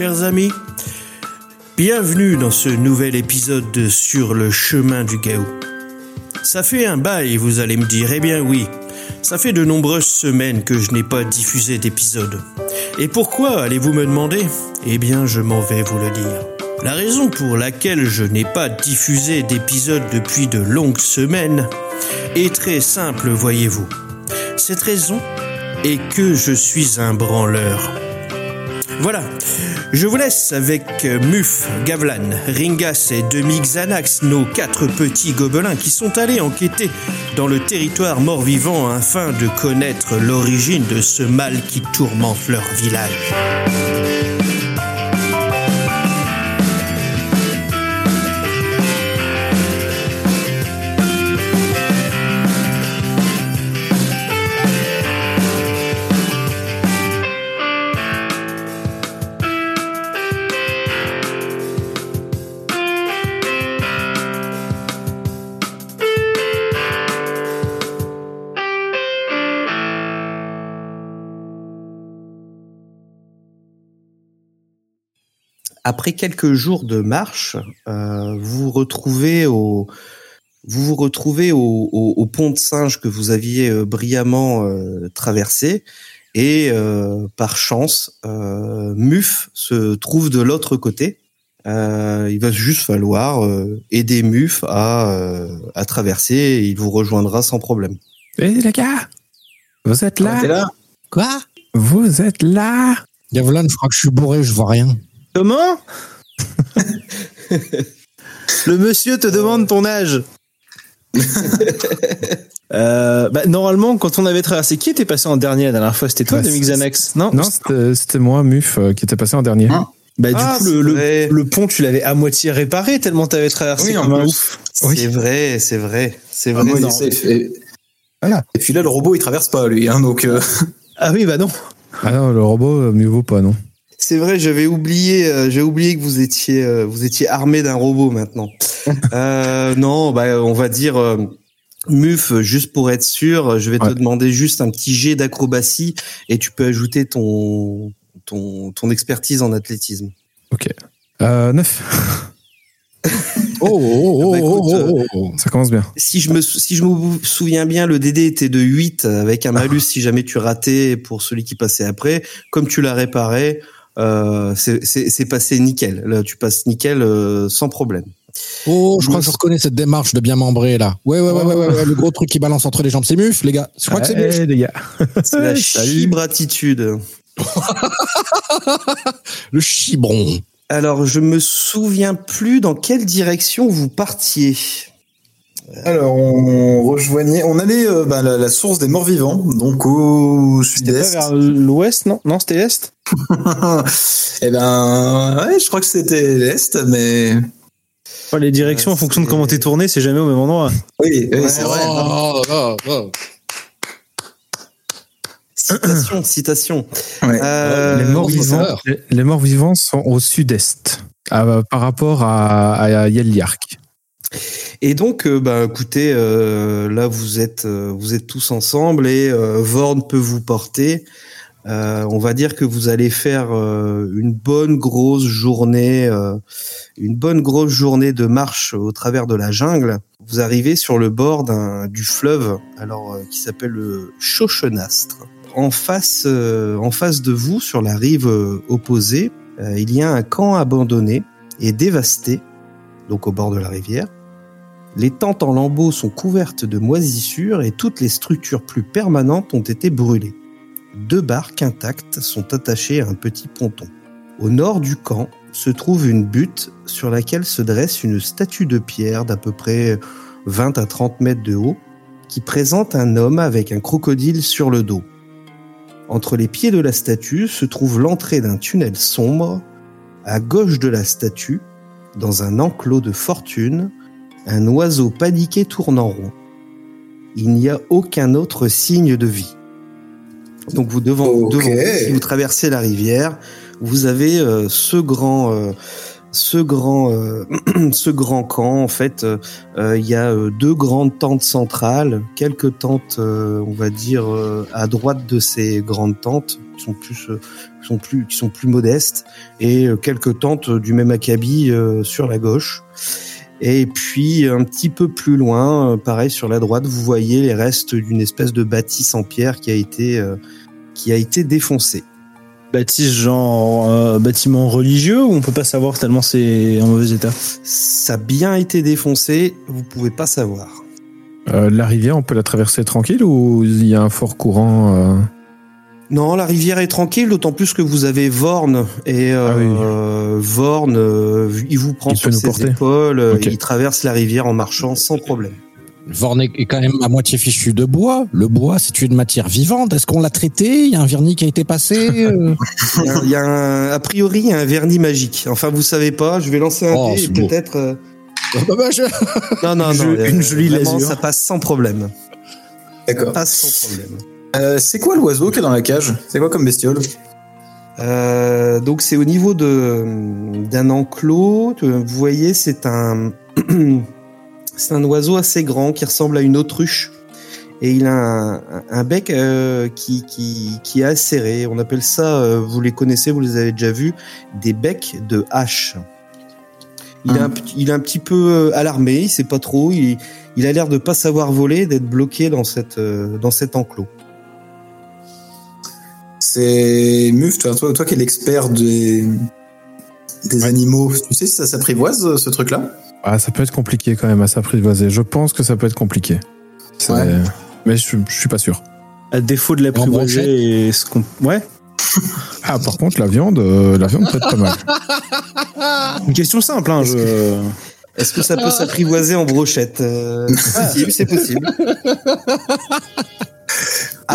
chers amis. Bienvenue dans ce nouvel épisode de Sur le chemin du Gaou. Ça fait un bail, vous allez me dire. Eh bien oui, ça fait de nombreuses semaines que je n'ai pas diffusé d'épisode. Et pourquoi, allez-vous me demander? Eh bien, je m'en vais vous le dire. La raison pour laquelle je n'ai pas diffusé d'épisode depuis de longues semaines est très simple, voyez-vous. Cette raison est que je suis un branleur. Voilà, je vous laisse avec euh, Muf, Gavlan, Ringas et Demi Xanax, nos quatre petits gobelins qui sont allés enquêter dans le territoire mort-vivant afin de connaître l'origine de ce mal qui tourmente leur village. Après quelques jours de marche, euh, vous vous retrouvez au vous vous retrouvez au, au- au pont de singe que vous aviez euh, brillamment euh, traversé et euh, par chance, euh, Muf se trouve de l'autre côté. Euh, il va juste falloir euh, aider Muf à, euh, à traverser et il vous rejoindra sans problème. Eh les gars Vous êtes là? Là? Quoi? Vous êtes là? Gavlan, je crois que je suis bourré, je vois rien. Comment? Le monsieur te demande ton âge. Euh, bah, normalement, quand on avait traversé, qui était passé en dernier la dernière fois? C'était toi, Bah, Xanax Non? Non, c'était moi, Muf, euh, qui était passé en dernier. Hein Bah, du Ah, coup, le, pont, tu l'avais à moitié réparé tellement t'avais traversé Oui, comme un. C'est vrai, c'est vrai, c'est Ah, vrai. moi, safe. Et, Voilà. et puis là, le robot, il traverse pas, lui. Hein, donc, euh, Ah oui, bah non. Ah non, le robot, mieux vaut pas, non. C'est vrai, j'avais oublié, euh, j'ai oublié que vous étiez, euh, vous étiez armé d'un robot maintenant. euh, non, bah on va dire euh, Muf, juste pour être sûr, je vais te demander juste un petit jet d'acrobatie et tu peux ajouter ton ton ton expertise en athlétisme. Ok. Euh, 9. Oh, oh, oh, Bah, écoute, oh, oh, oh. Ça commence bien. Si je me si je me souviens bien, le DD était de 8 avec un malus si jamais tu ratais pour celui qui passait après. Comme tu l'as réparé, euh, c'est passé nickel. Là, tu passes nickel euh, sans problème. Oh, je crois que je reconnais cette démarche de bien membrer, là. Ouais, ouais, ouais, ouais, ouais, ouais, le gros truc qui balance entre les jambes, c'est muf, les gars. Je crois que c'est muf. Eh, les gars. C'est la chibratitude. Le chibron. Alors, je me souviens plus dans quelle direction vous partiez. Alors, on rejoignait, on allait euh, bah, la, la source des morts vivants, donc au sud-est. vers l'ouest, non? Non, c'était l'est? Eh ben, ouais, je crois que c'était l'est, mais Enfin, Les directions, en fonction de comment t'es tourné, c'est jamais au même endroit. oui, oui, Ouais, c'est vrai. Oh, oh, oh. Citation, citation. Ouais. Euh, les, morts vivants, les, les morts vivants sont au sud-est, par rapport à, à Yeliark. Et donc, euh, bah, écoutez, euh, là vous êtes, euh, vous êtes tous ensemble et Vorn peut vous porter. On va dire que vous allez faire une bonne grosse journée, une bonne grosse journée de marche au travers de la jungle. Vous arrivez sur le bord du fleuve, alors qui s'appelle le Chauchenastre. En face, en face de vous, sur la rive opposée, il y a un camp abandonné et dévasté, donc au bord de la rivière. Les tentes en lambeaux sont couvertes de moisissures et toutes les structures plus permanentes ont été brûlées. Deux barques intactes sont attachées à un petit ponton. Au nord du camp se trouve une butte sur laquelle se dresse une statue de pierre d'à peu près 20 à 30 mètres de haut qui présente un homme avec un crocodile sur le dos. Entre les pieds de la statue se trouve l'entrée d'un tunnel sombre. À gauche de la statue, dans un enclos de fortune, un oiseau paniqué tourne en rond. Il n'y a aucun autre signe de vie. Donc vous devant, devant si vous traversez la rivière, vous avez euh, ce grand, euh, ce grand, euh, ce grand camp, en fait, euh, euh, il y a euh, deux grandes tentes centrales, quelques tentes, euh, on va dire, euh, à droite de ces grandes tentes, qui sont plus, euh, qui sont plus, qui sont plus modestes, et euh, quelques tentes du même acabit euh, sur la gauche. Et puis un petit peu plus loin, euh, pareil sur la droite, vous voyez les restes d'une espèce de bâtisse en pierre qui a été, euh, qui a été défoncée. Bâtisse genre euh, bâtiment religieux ou on peut pas savoir tellement c'est en mauvais état? Ça a bien été défoncé, vous pouvez pas savoir. Euh, la rivière, on peut la traverser tranquille ou il y a un fort courant euh Non, la rivière est tranquille, d'autant plus que vous avez Vorn et euh, Ah oui. euh, Vorn, euh, il vous prend Il sur ses porter. épaules, euh, il traverse la rivière en marchant sans problème. Vorn est quand même à moitié fichu de bois. Le bois, c'est une matière vivante. Est-ce qu'on l'a traité? Il y a un vernis qui a été passé Il y a, il y a un, a priori il y a un vernis magique. Enfin, vous savez pas, je vais lancer un Oh, dé et peut-être. euh, Bah, bah, je- Non, non, Une non. jo- une jolie vraiment, lasure. Ça passe sans problème. D'accord. Passe sans problème. Euh, c'est quoi l'oiseau qui est dans la cage? C'est quoi comme bestiole? Euh, donc c'est au niveau de d'un enclos. Vous voyez, c'est un c'est un oiseau assez grand qui ressemble à une autruche et il a un, un bec euh, qui, qui qui est acéré. On appelle ça, euh, vous les connaissez, vous les avez déjà vus, des becs de hache. Il est un, petit- il est un petit peu alarmé, il sait pas trop. Il, il a l'air de pas savoir voler, d'être bloqué dans cette euh, dans cet enclos. C'est Muf, toi, toi, toi qui es l'expert des, des animaux, tu sais si ça s'apprivoise ce truc-là? Ah, ça peut être compliqué quand même à s'apprivoiser. Je pense que ça peut être compliqué. Ouais. Mais je, je suis pas sûr. À défaut de brochette l'apprivoiser et ce qu'on ouais. Ah, par contre, la viande, euh, la viande peut être pas mal. Une question simple hein, je Est-ce que ça peut s'apprivoiser en brochette Euh, C'est possible, c'est possible.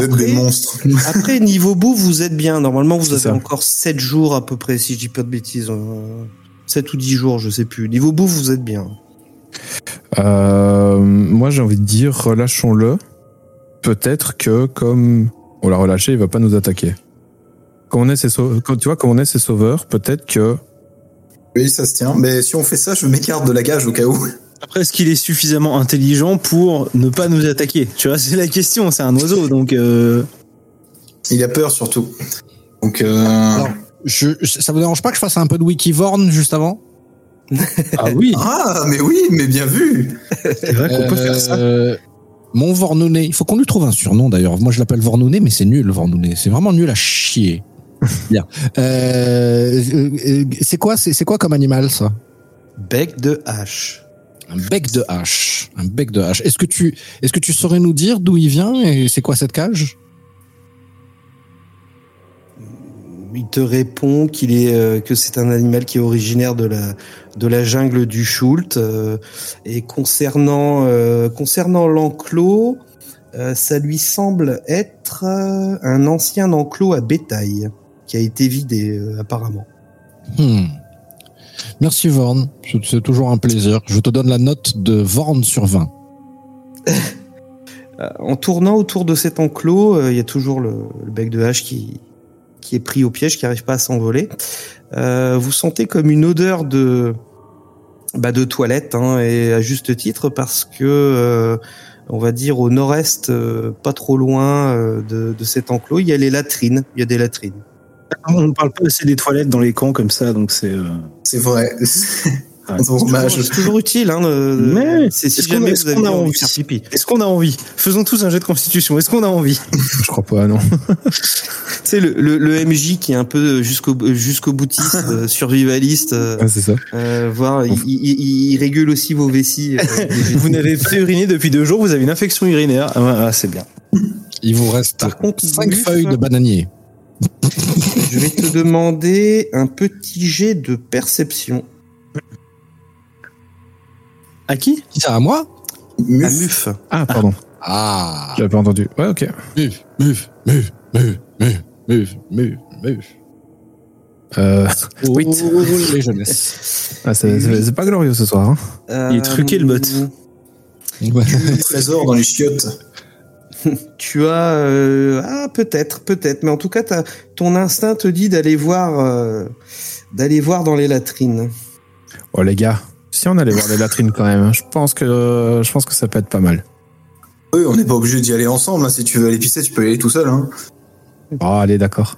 Après, des monstres. après, niveau bouffe, vous êtes bien. Normalement, vous avez ça. encore 7 jours à peu près, si je dis pas de bêtises. euh, 7 ou 10 jours, je sais plus. Niveau bouffe, vous êtes bien. Euh, moi, j'ai envie de dire, relâchons-le. Peut-être que, comme on l'a relâché, il va pas nous attaquer. Quand on est ses sau- quand, tu vois, quand on est ses sauveurs, peut-être que Oui, ça se tient. Mais si on fait ça, je m'écarte de la cage au cas où. Après, est-ce qu'il est suffisamment intelligent pour ne pas nous attaquer? Tu vois, c'est la question. C'est un oiseau, donc. euh, Il a peur surtout. Donc, euh, Alors, je, ça vous dérange pas que je fasse un peu de Wikivorn juste avant? Ah oui, Ah, mais oui, mais bien vu. c'est vrai qu'on peut faire ça. Euh, Mon Vornounet. Il faut qu'on lui trouve un surnom d'ailleurs. Moi, je l'appelle Vornounet, mais c'est nul, Vornounet. C'est vraiment nul à chier. Bien. Euh, c'est quoi, c'est quoi comme animal ça? Bec de hache. Un bec de hache. Un bec de hache. Est-ce que tu, est-ce que tu saurais nous dire d'où il vient et c'est quoi cette cage? Il te répond qu'il est euh, que c'est un animal qui est originaire de la de la jungle du Schult. euh, et concernant euh, concernant l'enclos, ça lui semble être un ancien enclos à bétail qui a été vidé apparemment. Hmm. Merci Vorn. C'est- toujours un plaisir. Je te donne la note de Vorn sur 20. Euh, En tournant autour de cet enclos, euh, il y a toujours le, bec de hache qui, qui est pris au piège, qui n'arrive pas à s'envoler. Euh, vous sentez comme une odeur de, bah, de toilette, hein, et à juste titre, parce que, on va dire, au nord-est, pas trop loin de, de cet enclos, il y a les latrines. Il y a des latrines. On ne parle pas assez des toilettes dans les camps comme ça, donc c'est. euh, C'est vrai. ouais. C'est toujours, utile. Hein, de- Mais, c'est si est-ce qu'on- jamais est-ce vous avez qu'on a envie de envie faire pipi. Est-ce qu'on a envie Faisons tous un jet de constitution. Est-ce qu'on a envie je crois pas, non. C'est le, le, le MJ qui est un peu jusqu'au jusqu'au boutiste, euh, survivaliste. euh, Ouais, c'est ça. Euh, voir, il, il, il- il régule aussi vos vessies. euh, Vous n'avez pas uriné depuis deux jours. Vous avez une infection urinaire. Ah, ah, c'est bien. Il vous reste Par contre, 5 Muf, feuilles de bananier. Je vais te demander un petit jet de perception. À qui? Qui ça à moi? À Muf. Muf. Ah, pardon. Ah. J'avais pas entendu. Ouais, ok. Muf, muf, muf, muf, muf, muf, muf, muf. Euh, Oui. Huit. les jeunesses. ah, c'est c'est- c'est pas glorieux ce soir. Hein. Il est truqué, le bot. Ouais. Trésor dans les chiottes. Tu as euh, ah peut-être peut-être mais en tout cas ton instinct te dit d'aller voir euh, d'aller voir dans les latrines. Oh les gars, si on allait voir les latrines quand même, hein, je pense que je pense que ça peut être pas mal. Oui, on n'est pas obligé d'y aller ensemble. hein. Si tu veux aller pisser, tu peux y aller tout seul. Hein. Oh allez d'accord.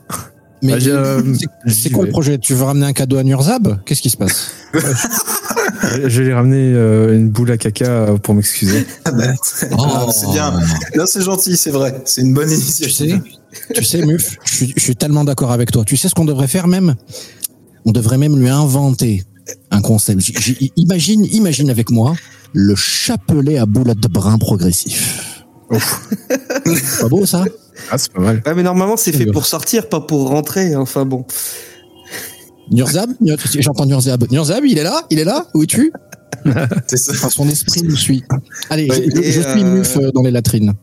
Mais Bah, c'est- quoi le projet? Tu veux ramener un cadeau à Nurzab? Qu'est-ce qui se passe? Je vais lui ramener euh, une boule à caca euh, pour m'excuser. Ah bah, Oh. c'est bien. Là, c'est gentil, c'est vrai. C'est une bonne Tu initiative. sais, tu sais, Muf, je suis, je suis tellement d'accord avec toi. Tu sais ce qu'on devrait faire même? On devrait même lui inventer un concept. Imagine, imagine avec moi le chapelet à boulettes de brun progressif. pas beau ça? Ah c'est pas mal. Ah, mais normalement, c'est fait pour sortir, pas pour rentrer. Enfin bon. Nurzab Nur- J'entends Nurzab. Nurzab, il est là Il est là Où es-tu C'est ça. Enfin, Son esprit nous suit. Allez, Ouais, je, suis euh, Muf dans les latrines.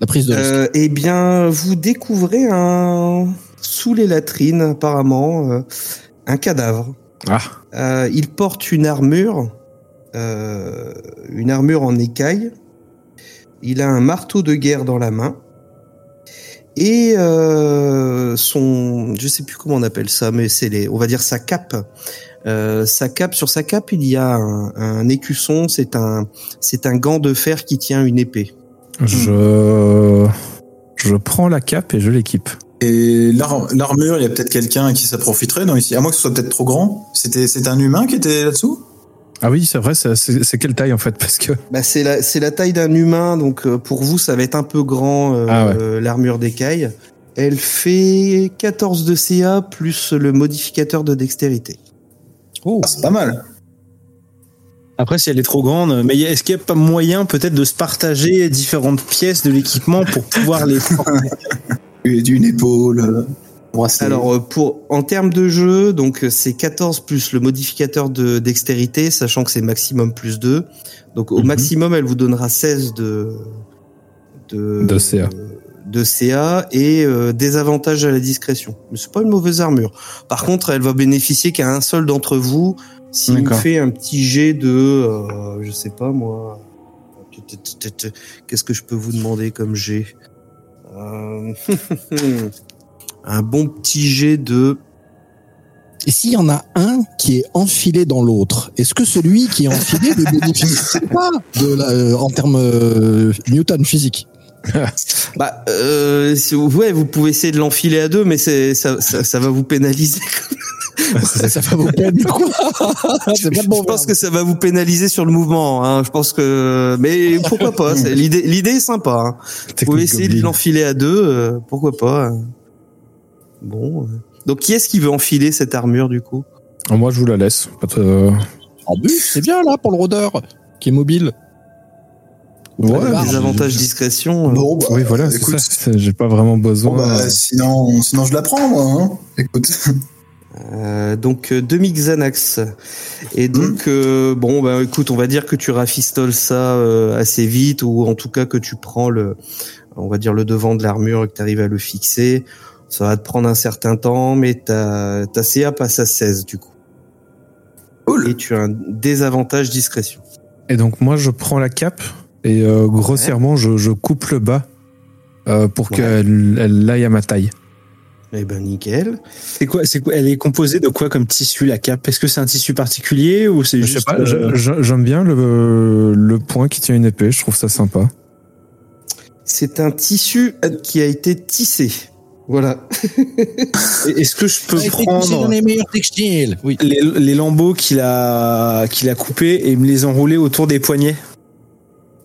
La prise de risque. Euh, eh bien, vous découvrez un sous les latrines, apparemment, euh, un cadavre. Ah Euh, il porte une armure, euh, une armure en écaille. Il a un marteau de guerre dans la main. Et euh, son, je sais plus comment on appelle ça, mais c'est les, on va dire sa cape. Euh, sa cape, sur sa cape, il y a un, un écusson. C'est un, c'est un gant de fer qui tient une épée. je je prends la cape et je l'équipe. Et l'ar- l'armure, il y a peut-être quelqu'un qui s'approfiterait, non, ici. À moins que ce soit peut-être trop grand. C'était, c'était un humain qui était là-dessous? Ah oui c'est vrai c'est- quelle taille en fait parce que Bah, c'est la, c'est la taille d'un humain, donc euh, pour vous, ça va être un peu grand, euh, Ah ouais. euh, l'armure d'écaille. Elle fait 14 de CA plus le modificateur de dextérité. Ah, c'est pas mal. Après, si elle est trop grande, mais est-ce qu'il n'y a pas moyen peut-être de se partager différentes pièces de l'équipement pour pouvoir les D'une épaule, bracelet. Alors, euh, pour, en termes de jeu, donc euh, c'est 14 plus le modificateur de dextérité, sachant que c'est maximum plus 2. Donc, au Mhm. maximum, elle vous donnera 16 de, de, De CA. de CA et euh, des avantages à la discrétion. Mais c'est pas une mauvaise armure. Par contre, elle va bénéficier qu'à un seul d'entre vous s'il D'accord. fait un petit jet de, euh, je sais pas moi. Qu'est-ce que je peux vous demander comme jet? Euh, Un bon petit jet de. Et s'il y en a un qui est enfilé dans l'autre, est-ce que celui qui est enfilé ne bénéficie pas de la, euh, en termes euh, Newton physique? Bah, euh, ouais, vous pouvez essayer de l'enfiler à deux, mais c'est ça, ça, ça va vous pénaliser. ça, ça va vous perdre quoi Je bon pense que ça va vous pénaliser sur le mouvement. Hein. Je pense que, mais pourquoi pas L'idée, l'idée est sympa. Hein. Vous pouvez essayer de l'enfiler à deux, euh, pourquoi pas. Bon. Donc, qui est-ce qui veut enfiler cette armure du coup? Oh, Moi je vous la laisse. Pas de- euh, En bus, c'est bien là pour le rôdeur qui est mobile. Ouais. Des avantages discrétion. Bon, bah, Oui voilà écoute, J'ai pas vraiment bon, besoin. bah, sinon, sinon, je la prends, moi, hein. Écoute. Euh, donc euh, demi Xanax. Et donc euh, bon bah écoute, on va dire que tu rafistoles ça euh, assez vite ou en tout cas que tu prends le on va dire le devant de l'armure et que tu arrives à le fixer. Ça va te prendre un certain temps mais ta ta CA passe à 16 du coup. Cool. Et tu as un désavantage discrétion. Et donc moi je prends la cape et euh, grossièrement je, je coupe le bas euh, pour Ouais. qu'elle elle aille à ma taille. Eh ben nickel. C'est quoi, c'est quoi Elle est composée de quoi comme tissu la cape? Est-ce que c'est un tissu particulier ou c'est Je juste sais pas, euh, j'aime bien le, le point qui tient une épée, je trouve ça sympa. C'est un tissu qui a été tissé. Voilà. Est-ce que je peux prendre les meilleurs textiles. Oui. les, les lambeaux qu'il a qu'il a coupés et me les enrouler autour des poignets?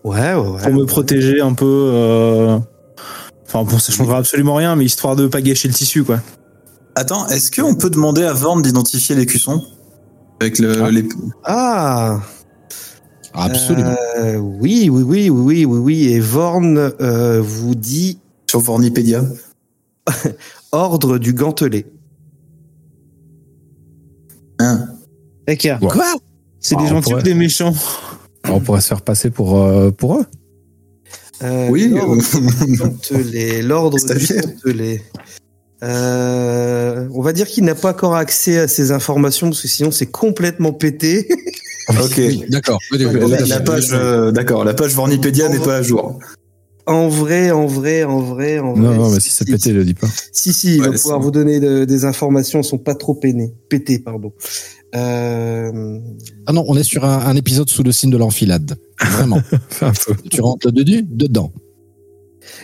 Ouais, ouais, ouais. pour me protéger un peu euh, Enfin bon, ça changera absolument rien, mais histoire de pas gâcher le tissu, quoi. Attends, est-ce qu'on peut demander à Vorn d'identifier les cuissons? Avec le, Ah. les... Ah Absolument. Euh, oui, oui, oui, oui, oui, oui, oui. Et Vorn euh, vous dit sur Vornipédia. ordre du gantelet. Hein. D'accord. Ouais. Quoi? C'est Ah, des on gentils pourrait- ou des méchants? On pourrait se faire passer pour, euh, pour eux. Euh, Oui, L'ordre du gantelet. L'ordre du Stagiaire. gantelet. Euh, on va dire qu'il n'a pas encore accès à ces informations parce que sinon c'est complètement pété. ok. D'accord. La, page, euh, d'accord, la page Vornipédia n'est pas à jour. En vrai, en vrai, en vrai, en Non, vrai. non, mais si c'est pété, je le dis pas. Si, si, il Ouais, va pouvoir vous donner de- des informations, elles sont pas trop peinées. Pétées, pardon. Euh, Ah non, on est sur un, un épisode sous le signe de l'enfilade. Vraiment. Tu rentres dedans, dedans.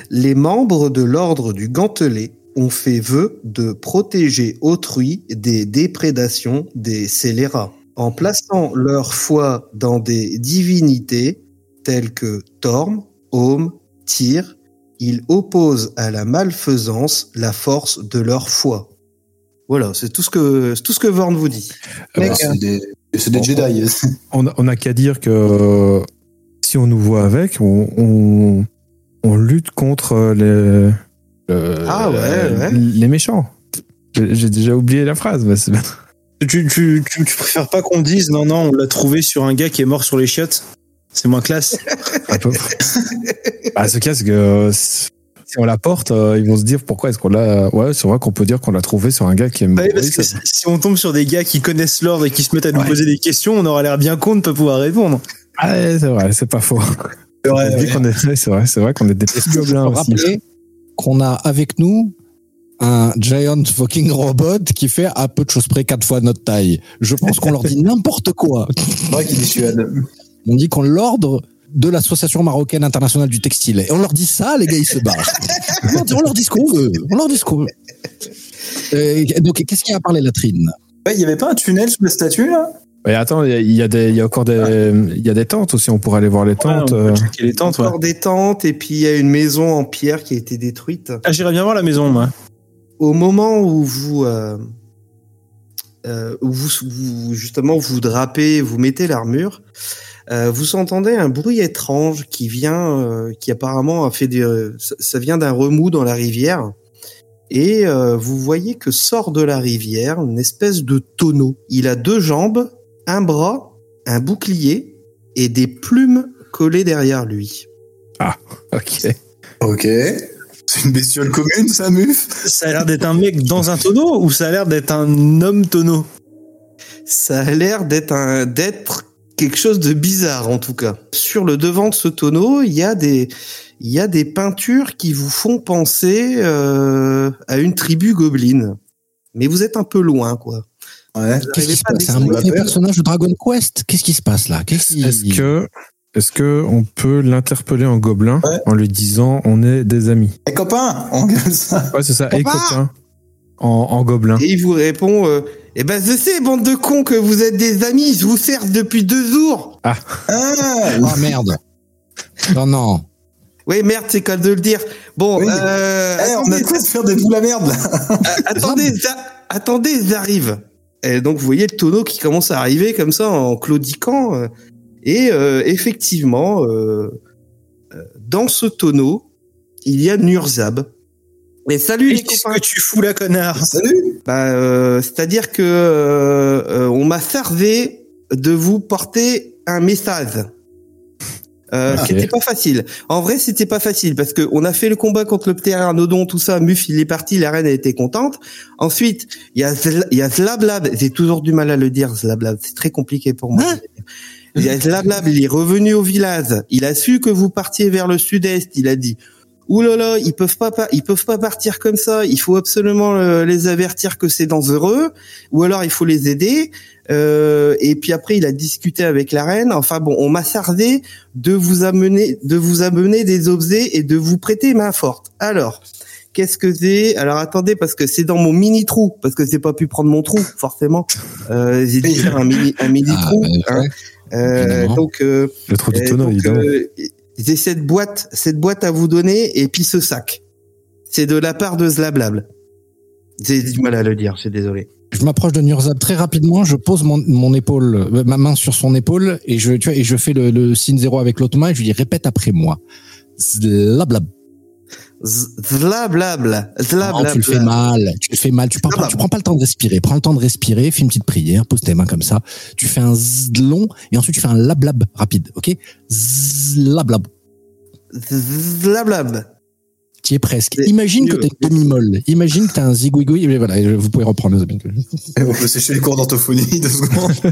les membres de l'ordre du gantelet ont fait vœu de protéger autrui des déprédations des scélérats, en plaçant leur foi dans des divinités telles que Torm, Home, Tyr. Ils opposent à la malfaisance la force de leur foi. Voilà, c'est tout ce que tout ce que Vorn vous dit. Mec, c'est des, c'est des Jedi. On a- on n'a qu'à dire que euh, si on nous voit avec, on, on, on lutte contre les, le- Ah ouais, ouais. les méchants. J'ai j'ai déjà oublié la phrase. Mais c'est- Tu, tu, tu, tu préfères pas qu'on dise non, non, on l'a trouvé sur un gars qui est mort sur les chiottes? C'est moins classe. à peu. Bah, ce cas, c'est que euh, si on la porte, euh, ils vont se dire pourquoi est-ce qu'on l'a. Ouais, c'est vrai qu'on peut dire qu'on l'a trouvé sur un gars qui aime. Ouais, parce que ça- si on tombe sur des gars qui connaissent l'ordre et qui se mettent à nous Ouais. poser des questions, on aura l'air bien con de pas pouvoir répondre. Ah, ouais, c'est vrai, c'est pas faux. C'est est- vrai, c'est vrai qu'on est des petits gobelins aussi. rappeler qu'on a avec nous un giant fucking robot qui fait à peu de choses près quatre fois notre taille. Je pense qu'on leur dit n'importe quoi. C'est vrai qu'il dissuade. On dit qu'on l'ordre de l'association marocaine internationale du textile. Et on leur dit ça, les gars, ils se barrent. on, leur dit, on leur dit ce qu'on veut. On leur dit ce qu'on veut. Euh, donc, qu'est-ce qu'il y a à parler, latrine Ouais, il y avait pas un tunnel sous la statue, là? Mais attends, il y a- il y, a des, il y a encore des, il y a des tentes aussi. On pourrait aller voir les tentes. Ouais, on euh. peut checker les tentes, ouais. Encore des tentes et puis il y a une maison en pierre qui a été détruite. Ah, j'irais bien voir la maison, moi. Au moment où vous, euh, euh, où vous, vous- justement vous drapez, vous mettez l'armure, euh, vous entendez un bruit étrange qui vient, euh, qui apparemment a fait des, euh, ça, ça vient d'un remous dans la rivière. Et euh, vous voyez que sort de la rivière une espèce de tonneau. Il a deux jambes, un bras, un bouclier et des plumes collées derrière lui. Ok. Ok. C'est une bestiole commune, ça, Muf? Ça a l'air d'être un mec dans un tonneau ou ça a l'air d'être un homme tonneau? Ça a l'air d'être un d'être quelque chose de bizarre en tout cas. Sur le devant de ce tonneau, il y a des il y a des peintures qui vous font penser euh, à une tribu gobeline. Mais vous êtes un peu loin quoi. Ouais. Qu'est-ce qui se passe? C'est un mauvais personnage de Dragon Quest Qu'est-ce qui se passe là? Qu'est-ce qui... Est-ce que, est-ce que on peut l'interpeller en gobelin Ouais. en lui disant on est des amis? Eh, copain On gueule ça. Ouais, c'est ça. Et Copain copain en, en gobelin. Et il vous répond euh, Eh ben je sais bande de cons que vous êtes des amis, je vous sers depuis deux jours. Ah Oh merde Non, non. Oui merde c'est quand de le dire. Bon Oui. euh, Eh, on a attendez, de quoi se faire des boules à merde, là attendez, ça- attendez, j'arrive. Et donc vous voyez le tonneau qui commence à arriver comme ça en claudiquant. euh, Et euh, effectivement, euh, euh, dans ce tonneau, il y a Nurzab. Et salut les Qu'est-ce que tu fous là, connard Salut Bah, euh, c'est-à-dire que euh, euh, on m'a servi de vous porter un message. Euh, Ok. C'était pas facile. En vrai, c'était pas facile parce que on a fait le combat contre le ptéranodon, tout ça. Muf, il est parti, la reine a été contente. Ensuite, il y a il y a Zlablab. J'ai toujours du mal à le dire, Zlablab. C'est très compliqué pour moi. Hein il y a Zlablab. Il est revenu au village. Il a su que vous partiez vers le sud-est. Il a dit. Ouh là là, ils peuvent pas, pa- ils peuvent pas partir comme ça. Il faut absolument euh, les avertir que c'est dangereux, ou alors il faut les aider. Euh, et puis après, il a discuté avec la reine. Enfin bon, on m'a servi de vous amener, de vous amener des objets et de vous prêter main forte. Alors, qu'est-ce que c'est? Alors attendez, parce que c'est dans mon mini trou, parce que j'ai pas pu prendre mon trou forcément. Euh, j'ai dû faire un mini, un mini Ah, trou. bah, hein. Euh, donc euh, Le trou du et tonneau, évidemment. J'ai cette boîte, cette boîte à vous donner et puis ce sac. C'est de la part de Zlablab. J'ai du mal à le dire, je suis désolé. Je m'approche de Nurzab très rapidement, je pose mon, épaule, euh, ma main sur son épaule et je fais le, le signe zéro avec l'autre main et je lui dis répète après moi. Zlablab. Non, Zlablab. tu le fais mal, tu le fais mal, tu prends, pas, tu prends pas le temps de respirer, prends le temps de respirer, fais une petite prière, pose tes mains comme ça, tu fais un z long et ensuite tu fais un lablab rapide, ok? Zlablab. Zlablab. Tu y es presque. Imagine que une demi-molle. Imagine que t'as un zigouigoui. Et voilà, vous pouvez reprendre les amis. On peut sécher les cours d'orthophonie deux secondes.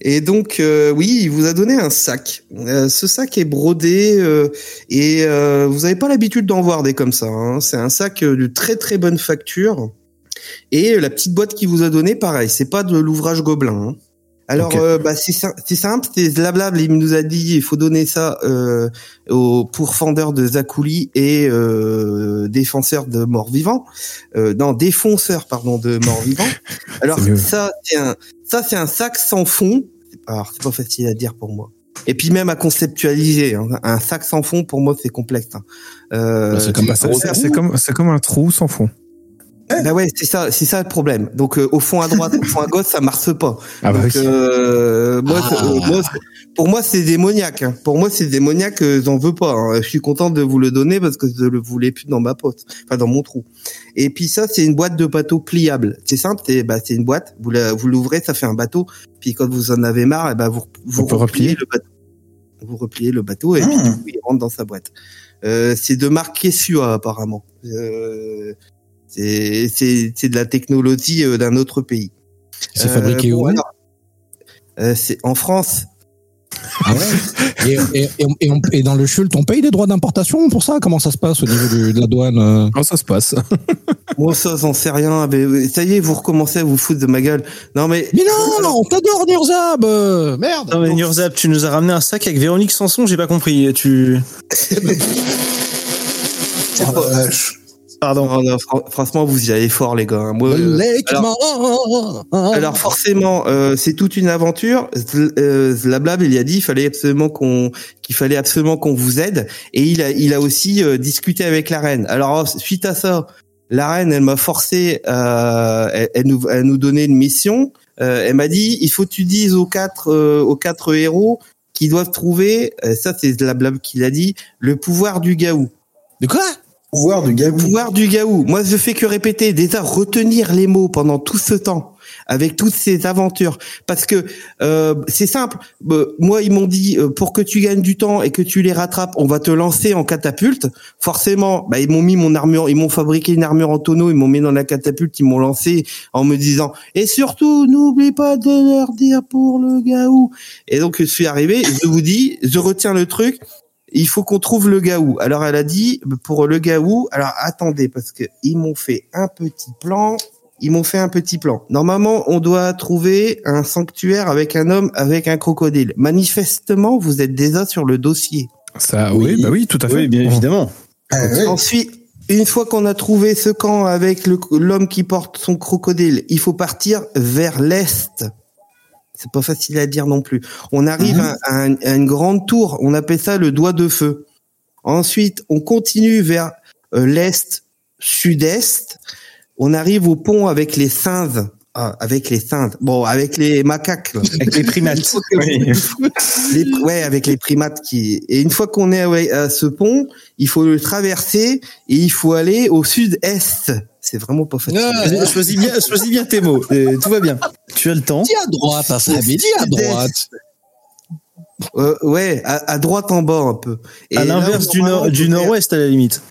Et donc, euh, oui, il vous a donné un sac. Euh, ce sac est brodé euh, et euh, vous n'avez pas l'habitude d'en voir des comme ça. hein. C'est un sac euh, de très très bonne facture. Et la petite boîte qu'il vous a donnée, pareil, c'est pas de l'ouvrage Gobelin. hein. Alors, euh, bah, c'est sim- c'est simple, c'est Zlablab, il nous a dit, il faut donner ça euh, au pourfendeur de Zakouli et euh, défenseur de morts-vivants, euh, non, défonceur, pardon, de morts-vivants. Alors, C'est mieux. ça, c'est un, ça, c'est un sac sans fond. Alors, c'est pas facile à dire pour moi. Et puis même à conceptualiser, hein. un sac sans fond pour moi c'est complexe. hein. Euh, comme comme, c'est comme un trou sans fond. Bah ouais, c'est ça, c'est ça le problème. Donc euh, au fond à droite, au fond à gauche, ça marche pas. Ah bah Donc, oui. euh, moi, Ah. c'est- euh, moi, c'est- pour moi, c'est démoniaque. hein. Pour moi, c'est démoniaque. euh, J'en veux pas. hein. Je suis content de vous le donner parce que je le voulais plus dans ma pote, enfin dans mon trou. Et puis ça, c'est une boîte de bateau pliable. C'est simple. C'est bah, c'est une boîte. Vous la, vous l'ouvrez, ça fait un bateau. Puis quand vous en avez marre, eh ben vous vous peut repliez replier le bateau. Vous repliez le bateau et puis Ah. du coup, il rentre dans sa boîte. Euh, c'est de marque Kessua apparemment. Euh, c'est c'est c'est de la technologie euh, d'un autre pays. C'est Euh, fabriqué bon, où alors, euh, C'est en France. Ah ouais et, et, et, et on- et dans le Schult, on paye des droits d'importation pour ça? Comment ça se passe au niveau du- de la douane euh? Comment ça se passe? Moi, ça, j'en sais rien. Mais, ça y est, vous recommencez à vous foutre de ma gueule. Non, mais. Mais non, non, on t'adore, Nurzab euh, Merde Non mais Nurzap, tu nous as ramené un sac avec Véronique Sanson, j'ai pas compris. Tu Oh, la vache. Pardon. Non, non, fran- franchement, vous y allez fort, les gars. Moi, euh, Lake alors- Man. Alors forcément, euh, c'est toute une aventure. Euh, Zlablab, il a dit, il fallait absolument qu'on, qu'il fallait absolument qu'on vous aide. Et il a, il a aussi euh, discuté avec la reine. Alors suite à ça, la reine, elle m'a forcé, à, elle, elle nous, à nous donner une mission. Euh, elle m'a dit, il faut que tu dises aux quatre, euh, aux quatre héros qui doivent trouver, euh, ça c'est Zlablab qui l'a dit, le pouvoir du gaou. De quoi? Pouvoir du gaou. Moi, je fais que répéter, déjà retenir les mots pendant tout ce temps, avec toutes ces aventures, parce que euh, c'est simple. Euh, moi, ils m'ont dit euh, pour que tu gagnes du temps et que tu les rattrapes, on va te lancer en catapulte. Forcément, bah, ils m'ont mis mon armure, ils m'ont fabriqué une armure en tonneau, ils m'ont mis dans la catapulte, ils m'ont lancé en me disant et surtout n'oublie pas de leur dire pour le gaou. Et donc je suis arrivé, je vous dis, je retiens le truc il faut qu'on trouve le gaou. Alors elle a dit pour le gaou. Alors attendez parce que ils m'ont fait un petit plan. Ils m'ont fait un petit plan. Normalement, on doit trouver un sanctuaire avec un homme avec un crocodile. Manifestement, vous êtes déjà sur le dossier. Ça, oui, Oui. bah oui, tout à fait. Oui, bien évidemment. Ah, ouais. Ensuite, une fois qu'on a trouvé ce camp avec l'homme qui porte son crocodile, il faut partir vers l'est. C'est pas facile à dire non plus. On arrive à, à un- à une grande tour. On appelle ça le doigt de feu. Ensuite, on continue vers euh, l'est, sud-est. On arrive au pont avec les singes. Ah, avec les singes. Bon, avec les macaques. là. Avec les primates. Les, ouais, avec les primates qui. Et une fois qu'on est à ce pont, il faut le traverser et il faut aller au sud-est. C'est vraiment pas facile. Ah, Choisis- Choisis bien, choisis bien tes mots. Euh, tout va bien. Tu as le temps. Dis à droite, hein, ça dit à droite. Euh, ouais, à, à droite en bas un peu. Et À l'inverse du nord, nord-ouest à la limite.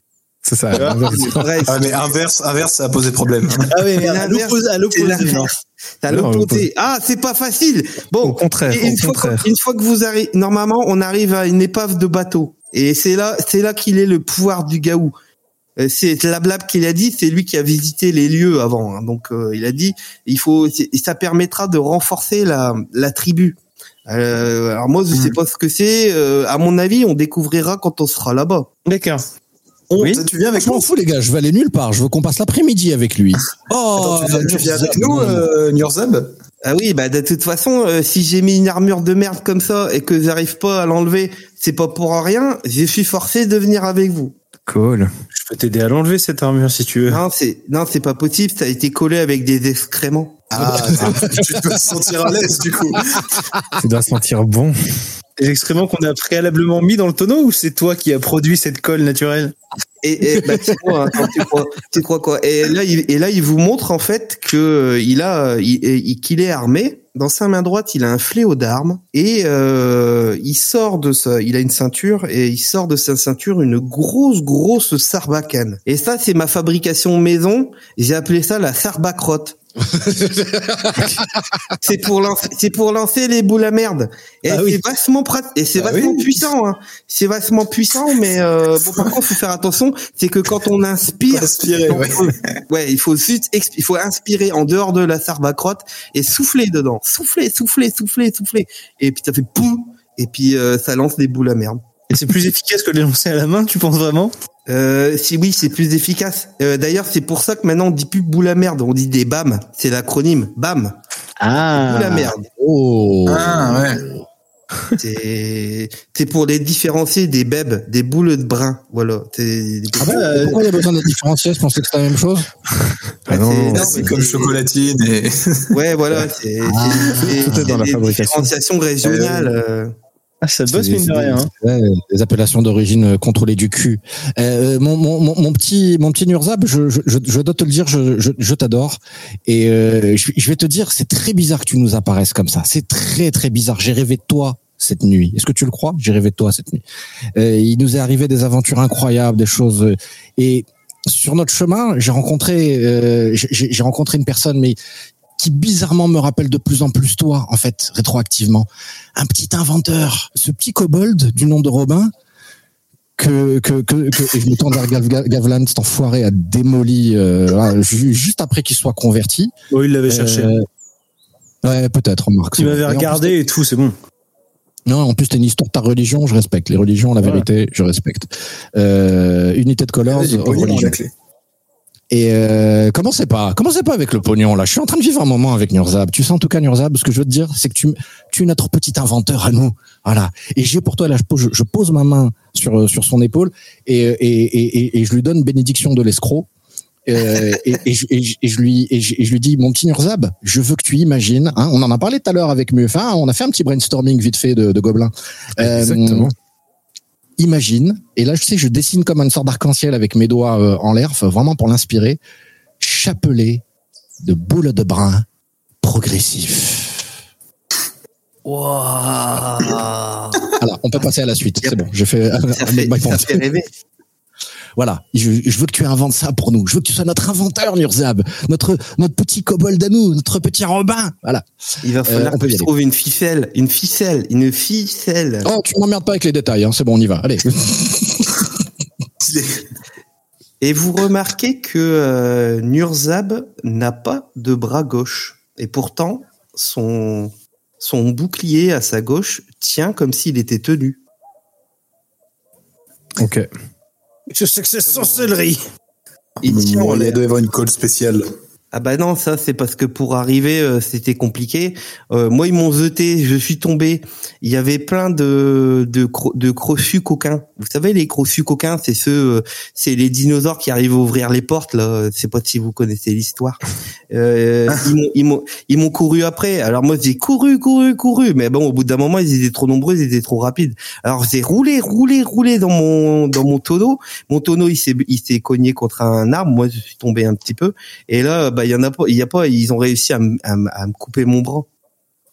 C'est ça. vrai, Ah, mais inverse, inverse, ça a posé problème. Ah oui, mais C'est à l'opposé, à c'est l'opposé. à. Ah, c'est pas facile. Au Bon, contraire, et au une fois, contraire. que- une fois que vous arrivez, normalement, on arrive à une épave de bateau. Et c'est là, c'est là qu'il est le pouvoir du gaou. Euh, C'est Lablab qui l'a dit, c'est lui qui a visité les lieux avant. hein. Donc, euh, il a dit, il faut, ça permettra de renforcer la, la tribu. Euh, alors moi, je sais pas ce que c'est. Euh, à mon avis, on découvrira quand on sera là-bas. D'accord. On- Oui. Tu viens avec Je m'en fous, les gars, je vais aller nulle part. Je veux qu'on passe l'après-midi avec lui. Oh, Attends, tu viens, tu viens avec nous, euh, Nurzab Ah oui, bah de toute façon, euh, si j'ai mis une armure de merde comme ça et que j'arrive pas à l'enlever, c'est pas pour rien. Je suis forcé de venir avec vous. Cool. Je peux t'aider à l'enlever cette armure si tu veux. Non, c'est non, c'est pas possible. Ça a été collé avec des excréments. Ah, tu peux te sentir à l'aise du coup. Tu dois sentir bon. Les excréments qu'on a préalablement mis dans le tonneau ou c'est toi qui as produit cette colle naturelle? Et, bah, tu attends, tu crois, quoi? Et là, il, vous montre en fait euh, a, il- il- qu'il est armé. Dans sa main droite, il a un fléau d'armes et euh, il sort de sa, il a une ceinture et il sort de sa ceinture une grosse, grosse sarbacane. Et ça, c'est ma fabrication maison. J'ai appelé ça la sarbacrotte. c'est pour lancer, c'est pour lancer les boules à merde. Et Ah oui. c'est vachement prat- et c'est Ah vachement oui. puissant. Hein. C'est vachement puissant, mais euh, bon, par contre, faut faire attention. C'est que quand on inspire, ouais. ouais, il faut juste, il faut inspirer en dehors de la sarvacrotte et souffler dedans, souffler, souffler, souffler, souffler. Et puis ça fait poum, et puis euh, ça lance des boules à merde. Et c'est plus efficace que de les lancer à la main, tu penses vraiment? Euh, si oui, c'est plus efficace. Euh, D'ailleurs, c'est pour ça que maintenant on dit plus boule à merde, on dit des BAM. C'est l'acronyme BAM. Ah. Boule à merde. Oh. Ah, ouais. C'est pour les différencier des bèbes, des boules de brun. Voilà. Ah bon Pourquoi il y a besoin de différencier Je pensais que c'était la même chose. Ah non, c'est- comme chocolatine et. Ouais, voilà. C'est Ah. dans la des fabrication. différenciations régionales. Euh. Ah, ça bosse mine de rien. hein. Ouais, des appellations d'origine euh, contrôlées du cul. Euh, mon, mon, mon, mon petit mon petit Nurzab, je, je, je, je dois te le dire, je, je, je t'adore. Et euh, je, je vais te dire, c'est très bizarre que tu nous apparaisses comme ça. C'est très très bizarre. J'ai rêvé de toi cette nuit. Est-ce que tu le crois? J'ai rêvé de toi cette nuit. Euh, il nous est arrivé des aventures incroyables, des choses. euh, et sur notre chemin, j'ai rencontré euh, j'ai rencontré une personne, mais qui bizarrement me rappelle de plus en plus toi, en fait, rétroactivement. Un petit inventeur, ce petit kobold du nom de Robin, que, que, que, que- et je me tourne vers Gav- Gav- Gavlan, cet enfoiré a démoli euh, ju- juste après qu'il soit converti. Oh, il l'avait cherché. Euh, ouais, peut-être, remarque. il m'avait plus, regardé et tout, c'est bon. non, en plus, t'as une histoire de ta religion, je respecte. Les religions, la vérité, je respecte. Euh, unité de colors, religion. la clé. Et euh, commencez pas, commencez pas avec le pognon là? Je suis en train de vivre un moment avec Nurzab. Tu sais en tout cas Nurzab, ce que je veux te dire, c'est que tu, tu es notre petit inventeur à nous. Voilà. Et j'ai pour toi là, je pose, ma main sur sur son épaule et et, et, et, et je lui donne bénédiction de l'escroc. Euh, et, je, lui et je, lui dis mon petit Nurzab, je veux que tu imagines. Hein, on en a parlé tout à l'heure avec Muffin. On a fait un petit brainstorming vite fait de. Euh, Exactement. Imagine, et là je sais, je dessine comme une sorte d'arc-en-ciel avec mes doigts euh, en l'air, vraiment pour l'inspirer, chapelet de boules de brun progressif. Waouh. Alors, on peut passer à la suite. C'est bon, j'ai fait. ça, fait, ça fait rêver. Voilà, je, je veux que tu inventes ça pour nous. Je veux que tu sois notre inventeur, Nurzab, notre notre petit kobold à nous, notre petit Robin. Voilà. Il va falloir que je aller. trouve une ficelle, une ficelle, une ficelle. Oh, tu m'emmerdes pas avec les détails. Hein. C'est bon, on y va. Allez. Et vous remarquez que euh, Nurzab n'a pas de bras gauche. Et pourtant, son, son bouclier à sa gauche tient comme s'il était tenu. Ok. Je sais que c'est sorcellerie. L'air. doit y avoir une colle spéciale. Ah bah non, ça c'est parce que pour arriver euh, c'était compliqué. Euh, moi ils m'ont jeté, je suis tombé. Il y avait plein de de, cro- de crochus coquins. Vous savez les crochus coquins, c'est ceux, euh, c'est les dinosaures qui arrivent à ouvrir les portes là. Sais pas si vous connaissez l'histoire. Euh, ils m'ont ils m'ont ils m'ont couru après. Alors moi j'ai couru couru couru, mais bon au bout d'un moment ils étaient trop nombreux, ils étaient trop rapides. Alors j'ai roulé roulé roulé dans mon dans mon tonneau. Mon tonneau il s'est il s'est cogné contre un arbre. Moi je suis tombé un petit peu. Et là, bah, il y en a pas, il y a pas, ils ont réussi à, me- à, me- à me couper mon bras.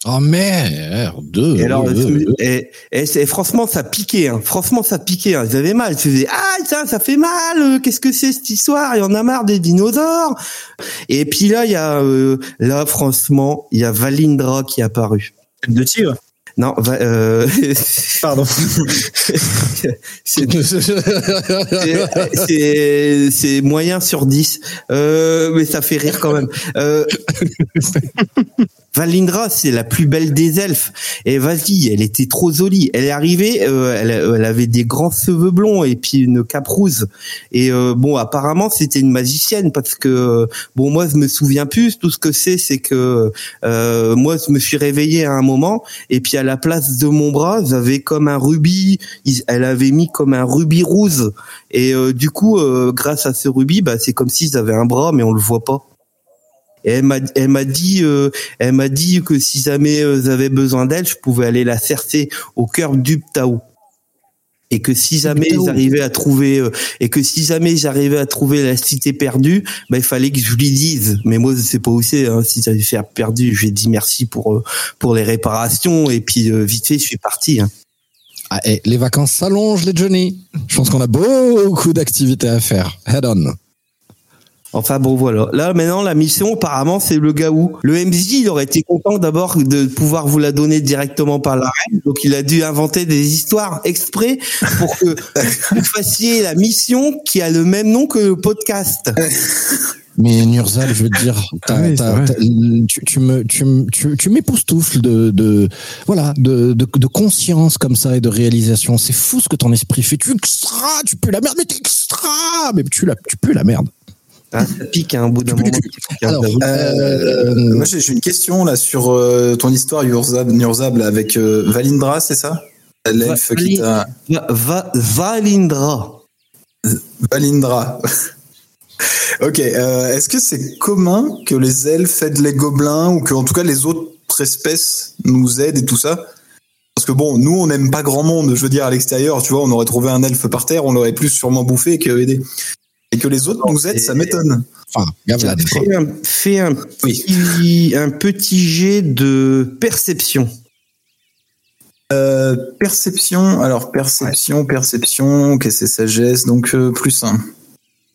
Oh merde. Et alors, Euh, et, franchement, ça piquait, hein. Franchement, ça piquait, hein. J'avais mal. Je faisais, ah, ça, ça fait mal. euh, Qu'est-ce que c'est cette histoire? Il y en a marre des dinosaures. Et puis là, il y a, euh, là, franchement, il y a Valindra qui est apparu. Tête de tigre. Non, va- euh, Pardon. c'est moyen sur 10 euh, mais ça fait rire quand même euh, Valindra c'est la plus belle des elfes. Et vas-y elle était trop jolie. Elle est arrivée euh, elle, elle avait des grands cheveux blonds et puis une cape rouge. Et euh, bon apparemment c'était une magicienne parce que bon moi je me souviens plus. Tout ce que c'est c'est que euh, moi je me suis réveillé à un moment et puis à la place de mon bras j'avais comme un rubis. Elle avait mis comme un rubis rouge. Et euh, du coup euh, grâce à ce rubis bah c'est comme s'ils avaient un bras mais on le voit pas et elle m'a elle m'a dit euh, elle m'a dit que si jamais euh, j'avais besoin d'elle je pouvais aller la cercer au cœur du Ptao et que si jamais j'arrivais à trouver euh, et que si jamais j'arrivais à trouver la cité perdue bah il fallait que je lui dise mais moi je sais pas où c'est hein, si j'avais fait perdu je lui ai dit merci pour euh, pour les réparations et puis euh, vite fait je suis parti hein. Ah, eh, les vacances s'allongent, les Johnny. Je pense qu'on a beaucoup d'activités à faire. Head on. Enfin bon voilà. Là maintenant la mission apparemment c'est le Gaou. Le MJ il aurait été content d'abord de pouvoir vous la donner directement par la reine. Donc il a dû inventer des histoires exprès pour que vous fassiez la mission qui a le même nom que le podcast. Mais Nurzal, je veux te dire, t'as- Ah oui, c'est t'as- vrai. t'as- tu, tu me, tu, me- tu, tu m'époustoufles de, de, voilà, de, de, de conscience comme ça et de réalisation. C'est fou ce que ton esprit fait. Tu extra, tu peux la merde, mais t'es extra, mais tu la, tu peux la merde. Ah, ça pique hein, au bout d'un moment. Alors, euh, Moi, j'ai une question là sur euh, ton histoire Yurzab, Nurzab là, avec euh, Valindra, c'est ça? L'elfe Va- qui t'a. Va, va- Valindra. Valindra. ok. euh, Est-ce que c'est commun que les elfes aident les gobelins ou que en tout cas les autres espèces nous aident et tout ça? Parce que bon, nous on n'aime pas grand monde. Je veux dire à l'extérieur, tu vois, on aurait trouvé un elfe par terre, on l'aurait plus sûrement bouffé que aidé. Et que les autres nous aident, ça m'étonne. enfin. Fais un, fais un Oui. petit, un petit jet de perception. Euh, perception, alors perception, perception, ok, c'est sagesse, donc euh, plus 1.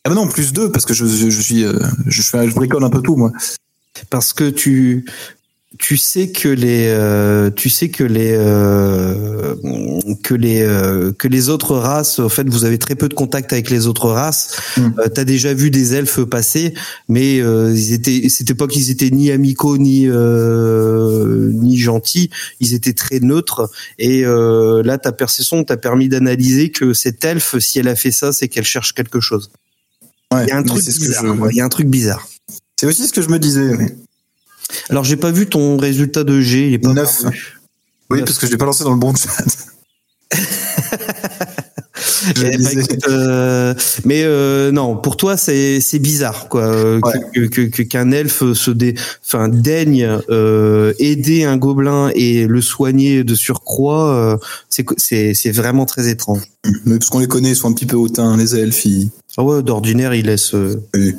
Ah bah non, plus 2, parce que je, je, je suis, euh, je, fais- je bricole un peu tout, moi. parce que tu tu sais que les euh, tu sais que les euh, que les euh, que les autres races en fait vous avez très peu de contact avec les autres races. Mm. t'as déjà vu des elfes passer mais ils étaient c'était pas qu'ils étaient ni amicaux ni ni gentils. Ils étaient très neutres. Et là ta perception t'a permis d'analyser que cette elfe si elle a fait ça c'est qu'elle cherche quelque chose. Ouais, il y a un truc bizarre je- il y a un truc bizarre. C'est aussi ce que je me disais, oui. Alors j'ai pas vu ton résultat de G, il est pas Neuf. paru. Oui, Neuf. parce que je l'ai pas lancé dans le bon chat. Eh ben, écoute, euh, mais euh, non, pour toi c'est c'est bizarre quoi euh, Ouais. que qu'un elfe se dé, enfin daigne aider un gobelin et le soigner de surcroît, c'est c'est c'est vraiment très étrange. Mais parce qu'on les connaît, ils sont un petit peu hautains, les elfes. ils- Ah ouais, d'ordinaire il laisse. euh, Oui.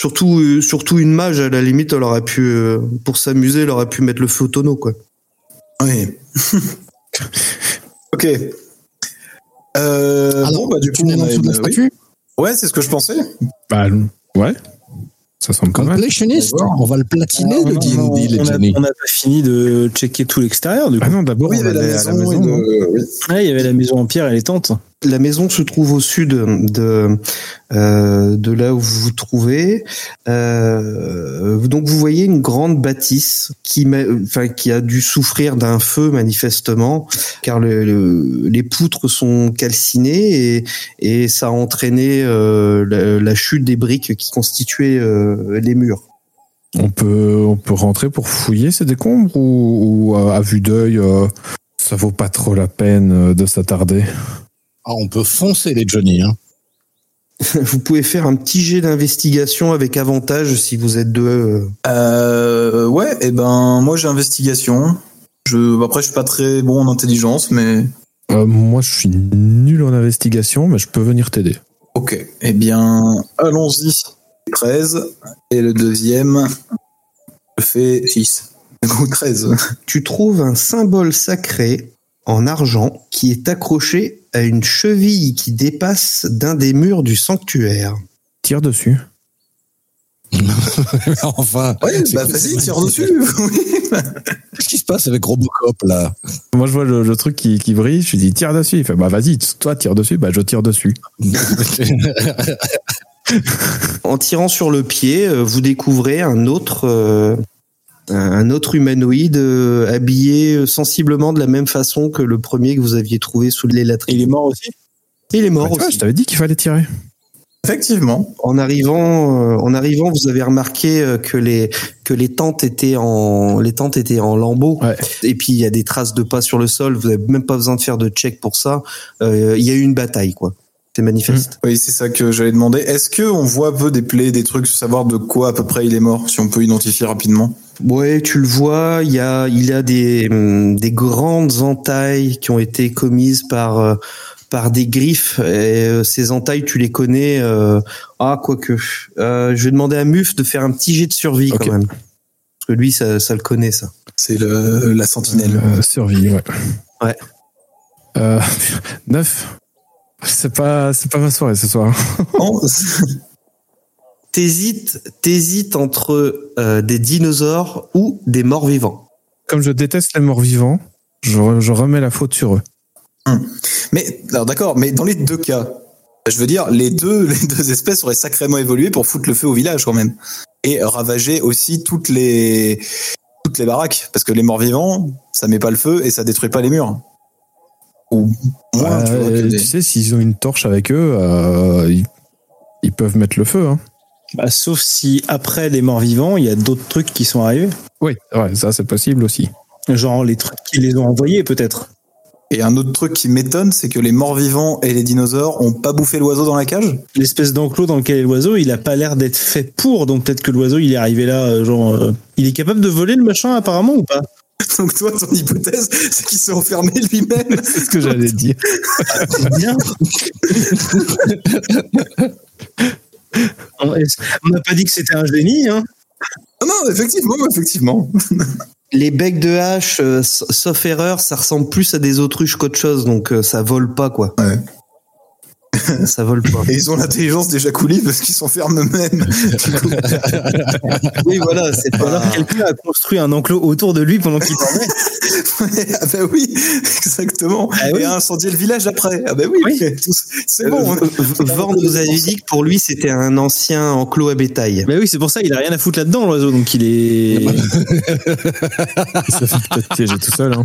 Surtout, euh, surtout une mage, à la limite, elle aurait pu, euh, pour s'amuser, elle aurait pu mettre le feu au tonneau, quoi. Oui. ok. Euh, Alors, bon, bah, du coup, on a dessous de la une- oui. statue Ouais, c'est ce que je pensais. Bah, ouais. Ça semble pas mal. Completionist, D'accord. on va le platiner, Ah, le D&D, les on n'a pas fini de checker tout l'extérieur, du coup. Ah non, d'abord, Oui, il y avait la maison. il y avait la maison en pierre et les tentes. La maison se trouve au sud de euh, de là où vous vous trouvez. Euh, donc vous voyez une grande bâtisse qui, enfin, qui a dû souffrir d'un feu manifestement, car le- le- les poutres sont calcinées et, ça a entraîné euh, la, chute des briques qui constituaient euh, les murs. On peut, on peut rentrer pour fouiller ces décombres ou, ou, euh, à vue d'œil, euh, ça vaut pas trop la peine de s'attarder? Ah, on peut foncer les Johnny. Hein. Vous pouvez faire un petit jet d'investigation avec avantage si vous êtes deux. euh, Euh, ouais, et ben, moi j'ai investigation. Je, après, je suis pas très bon en intelligence, mais Euh, moi, je suis nul en investigation, mais je peux venir t'aider. ok. Eh bien, allons-y. 13. Et le deuxième, je fais 6. Ou 13. tu trouves un symbole sacré en argent qui est accroché à une cheville qui dépasse d'un des murs du sanctuaire. Tire dessus. enfin, Ouais, bah vas-y, tire dessus. Qu'est-ce qui se passe avec Robocop là? Moi, je vois le, le truc qui, qui brille, je lui dis tire dessus. Il fait bah vas-y, toi tire dessus, bah je tire dessus. En tirant sur le pied, euh, vous découvrez un autre, euh, un autre humanoïde euh, habillé sensiblement de la même façon que le premier que vous aviez trouvé sous les latrines. Il est mort aussi? Il est mort Bah, vois, aussi. je t'avais dit qu'il fallait tirer. Effectivement. En arrivant, euh, en arrivant, vous avez remarqué euh, que les que les tentes étaient en les tentes étaient en lambeaux. Ouais. Et puis il y a des traces de pas sur le sol. Vous avez même pas besoin de faire de check pour ça. Euh, Il y a eu une bataille, quoi. C'est manifeste. Oui, c'est ça que j'allais demander. Est-ce que on voit un peu des plaies, des trucs, savoir de quoi à peu près il est mort, si on peut identifier rapidement? Ouais, tu le vois. Il y a il y a des hum, des grandes entailles qui ont été commises par euh, par des griffes. Et euh, ces entailles, tu les connais. euh, ah, quoique. Euh, je vais demander à Muf de faire un petit jet de survie quand même. Parce que lui, ça, ça le connaît, ça. C'est le la sentinelle. Euh, survie, ouais. Ouais. Euh, 9. C'est pas, c'est pas ma soirée ce soir. T'hésites, t'hésites entre euh, des dinosaures ou des morts vivants. Comme je déteste les morts vivants, je, re- je remets la faute sur eux. Mais alors d'accord, mais dans les deux cas, je veux dire, les deux, les deux espèces auraient sacrément évolué pour foutre le feu au village quand même et ravager aussi toutes les toutes les baraques, parce que les morts vivants, ça met pas le feu et ça détruit pas les murs. Ou moins, tu vois, que des- tu sais, s'ils ont une torche avec eux, euh, ils, ils peuvent mettre le feu. Hein. Bah, sauf si après les morts vivants, il y a d'autres trucs qui sont arrivés. Oui, ouais, ça c'est possible aussi. Genre les trucs qui les ont envoyés peut-être. Et un autre truc qui m'étonne, c'est que les morts vivants et les dinosaures ont pas bouffé l'oiseau dans la cage? L'espèce d'enclos dans lequel est l'oiseau, il a pas l'air d'être fait pour, donc peut-être que l'oiseau il est arrivé là, euh, genre, euh, il est capable de voler le machin apparemment ou pas? Donc toi, ton hypothèse, c'est qu'il s'est enfermé lui-même. C'est ce que j'allais dire. C'est bien. on n'a pas dit que c'était un génie, hein Non, non, effectivement, effectivement. Les becs de hache, euh, sauf erreur, ça ressemble plus à des autruches qu'autre chose, donc euh, ça vole pas quoi. Ouais. ça vole pas. Et ils ont l'intelligence déjà coulée parce qu'ils s'enferment eux-mêmes. Oui, voilà, c'est Ou alors pas. quelqu'un a construit un enclos autour de lui pendant qu'il dormait. ah bah oui, exactement. Ah oui. Et a incendié le village après. Ah bah oui, Oui. c'est bon. hein. Vorn vous avait dit que pour lui c'était un ancien enclos à bétail. Bah oui, c'est pour ça, il a rien à foutre là-dedans l'oiseau, donc il est. Ça fait peut-être piéger tout seul. Hein.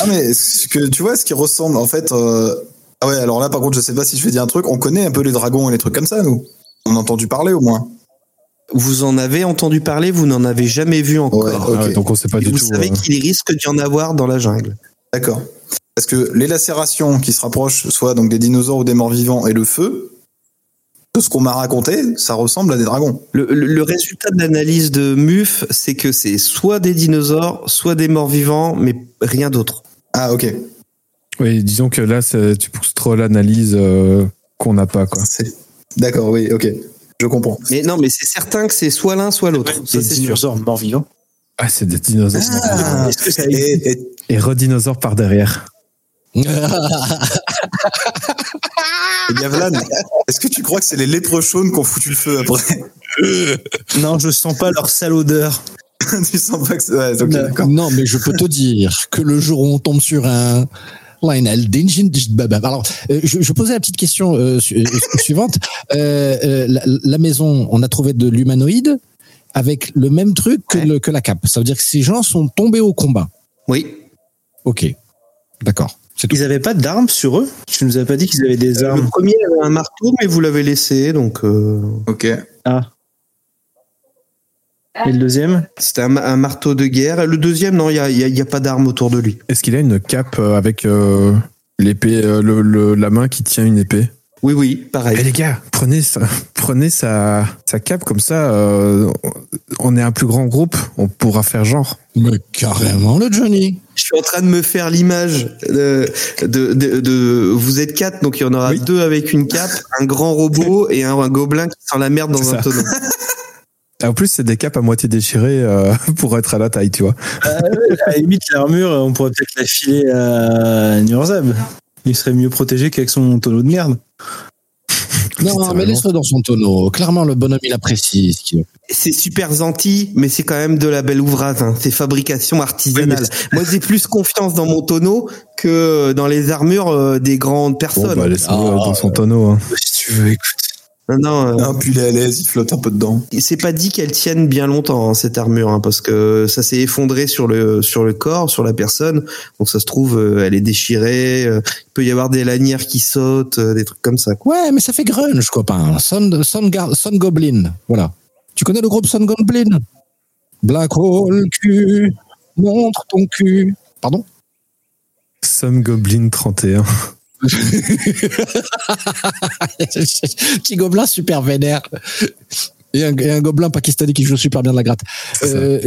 Ah mais ce que tu vois, ce qui ressemble en fait. euh, Ah ouais, alors là par contre, je sais pas si je vais dire un truc. On connaît un peu les dragons et les trucs comme ça, nous. On a entendu parler au moins. Vous en avez entendu parler, vous n'en avez jamais vu encore. Ouais, Ah ouais, donc on sait pas Et du vous tout. savez euh, qu'il risque d'y en avoir dans la jungle. D'accord. Parce que les lacérations qui se rapprochent, soit donc des dinosaures ou des morts vivants, et le feu, de ce qu'on m'a raconté, ça ressemble à des dragons. Le, le- le résultat de l'analyse de MUF, c'est que c'est soit des dinosaures, soit des morts vivants, mais rien d'autre. Ah ok. Oui, disons que là, tu pousses trop l'analyse euh, qu'on n'a pas. Quoi. D'accord, oui, ok. Je comprends. Mais non, mais c'est certain que c'est soit l'un, soit l'autre. Des c'est sûr. dinosaures morts vivants. Ah, c'est des dinosaures. Ah, Est-ce que ça et, et- Et redinosaures par derrière. et bien, Vlan, est-ce que tu crois que c'est les léprechaunes qui ont foutu le feu après Non, je sens pas leur sale odeur. Tu sens pas que c'est... Ouais, ok, d'accord. non, mais je peux te dire que le jour où on tombe sur un alors, euh, je, je posais la petite question euh, su- euh, suivante. Euh, euh, la, la maison, on a trouvé de l'humanoïde avec le même truc que, Ouais. le, que la cape. Ça veut dire que ces gens sont tombés au combat. Oui. Ok, d'accord. Ils avaient pas d'armes sur eux? Tu nous as pas dit qu'ils avaient des Le armes premier avait un marteau, mais vous l'avez laissé, donc euh, Ok. Ah. Et le deuxième c'était un, un marteau de guerre. Le deuxième, non, il y a, y a- il y a pas d'arme autour de lui. Est-ce qu'il a une cape euh, avec euh, l'épée, euh, le, le- la main qui tient une épée? Oui, oui, Eh pareil. les gars, prenez, sa, prenez sa, sa cape comme ça. euh, on est un plus grand groupe, on pourra faire genre. Mais carrément, le Johnny. Je suis en train de me faire l'image de, de, de, de- Vous êtes quatre, donc il y en aura Oui. deux avec une cape, un grand robot et un, un gobelin qui sent la merde dans un ça. tonneau. Ah, En plus, c'est des capes à moitié déchirées euh, pour être à la taille, tu vois. À la limite, l'armure, on pourrait peut-être la filer à Nurzab. Il serait mieux protégé qu'avec son tonneau de merde. Non, mais laisse-le dans son tonneau. Clairement, le bonhomme, il apprécie ce qu'il C'est super gentil, mais c'est quand même de la belle ouvrage. Hein. C'est fabrication artisanale. Moi, j'ai plus confiance dans mon tonneau que dans les armures euh, des grandes Bon, personnes. bah, laissez-le Ah. dans son tonneau. hein. Si tu veux, écoute. Non, non, euh, Un puis il est à l'aise, il flotte un peu dedans. c'est pas dit qu'elle tienne bien longtemps hein, cette armure, hein, parce que ça s'est effondré sur le sur le corps, sur la personne. Donc ça se trouve, euh, elle est déchirée. euh, il peut y avoir des lanières qui sautent, euh, des trucs comme ça. Quoi. Ouais, mais ça fait grunge, copain. Son, Son, Gar- Son Goblin. Voilà. Tu connais le groupe Son Goblin? Black Hole cul, montre ton cul. Pardon? Some Goblin 31. Petit gobelin super vénère. Et un, et un gobelin pakistanais qui joue super bien de la gratte. Euh,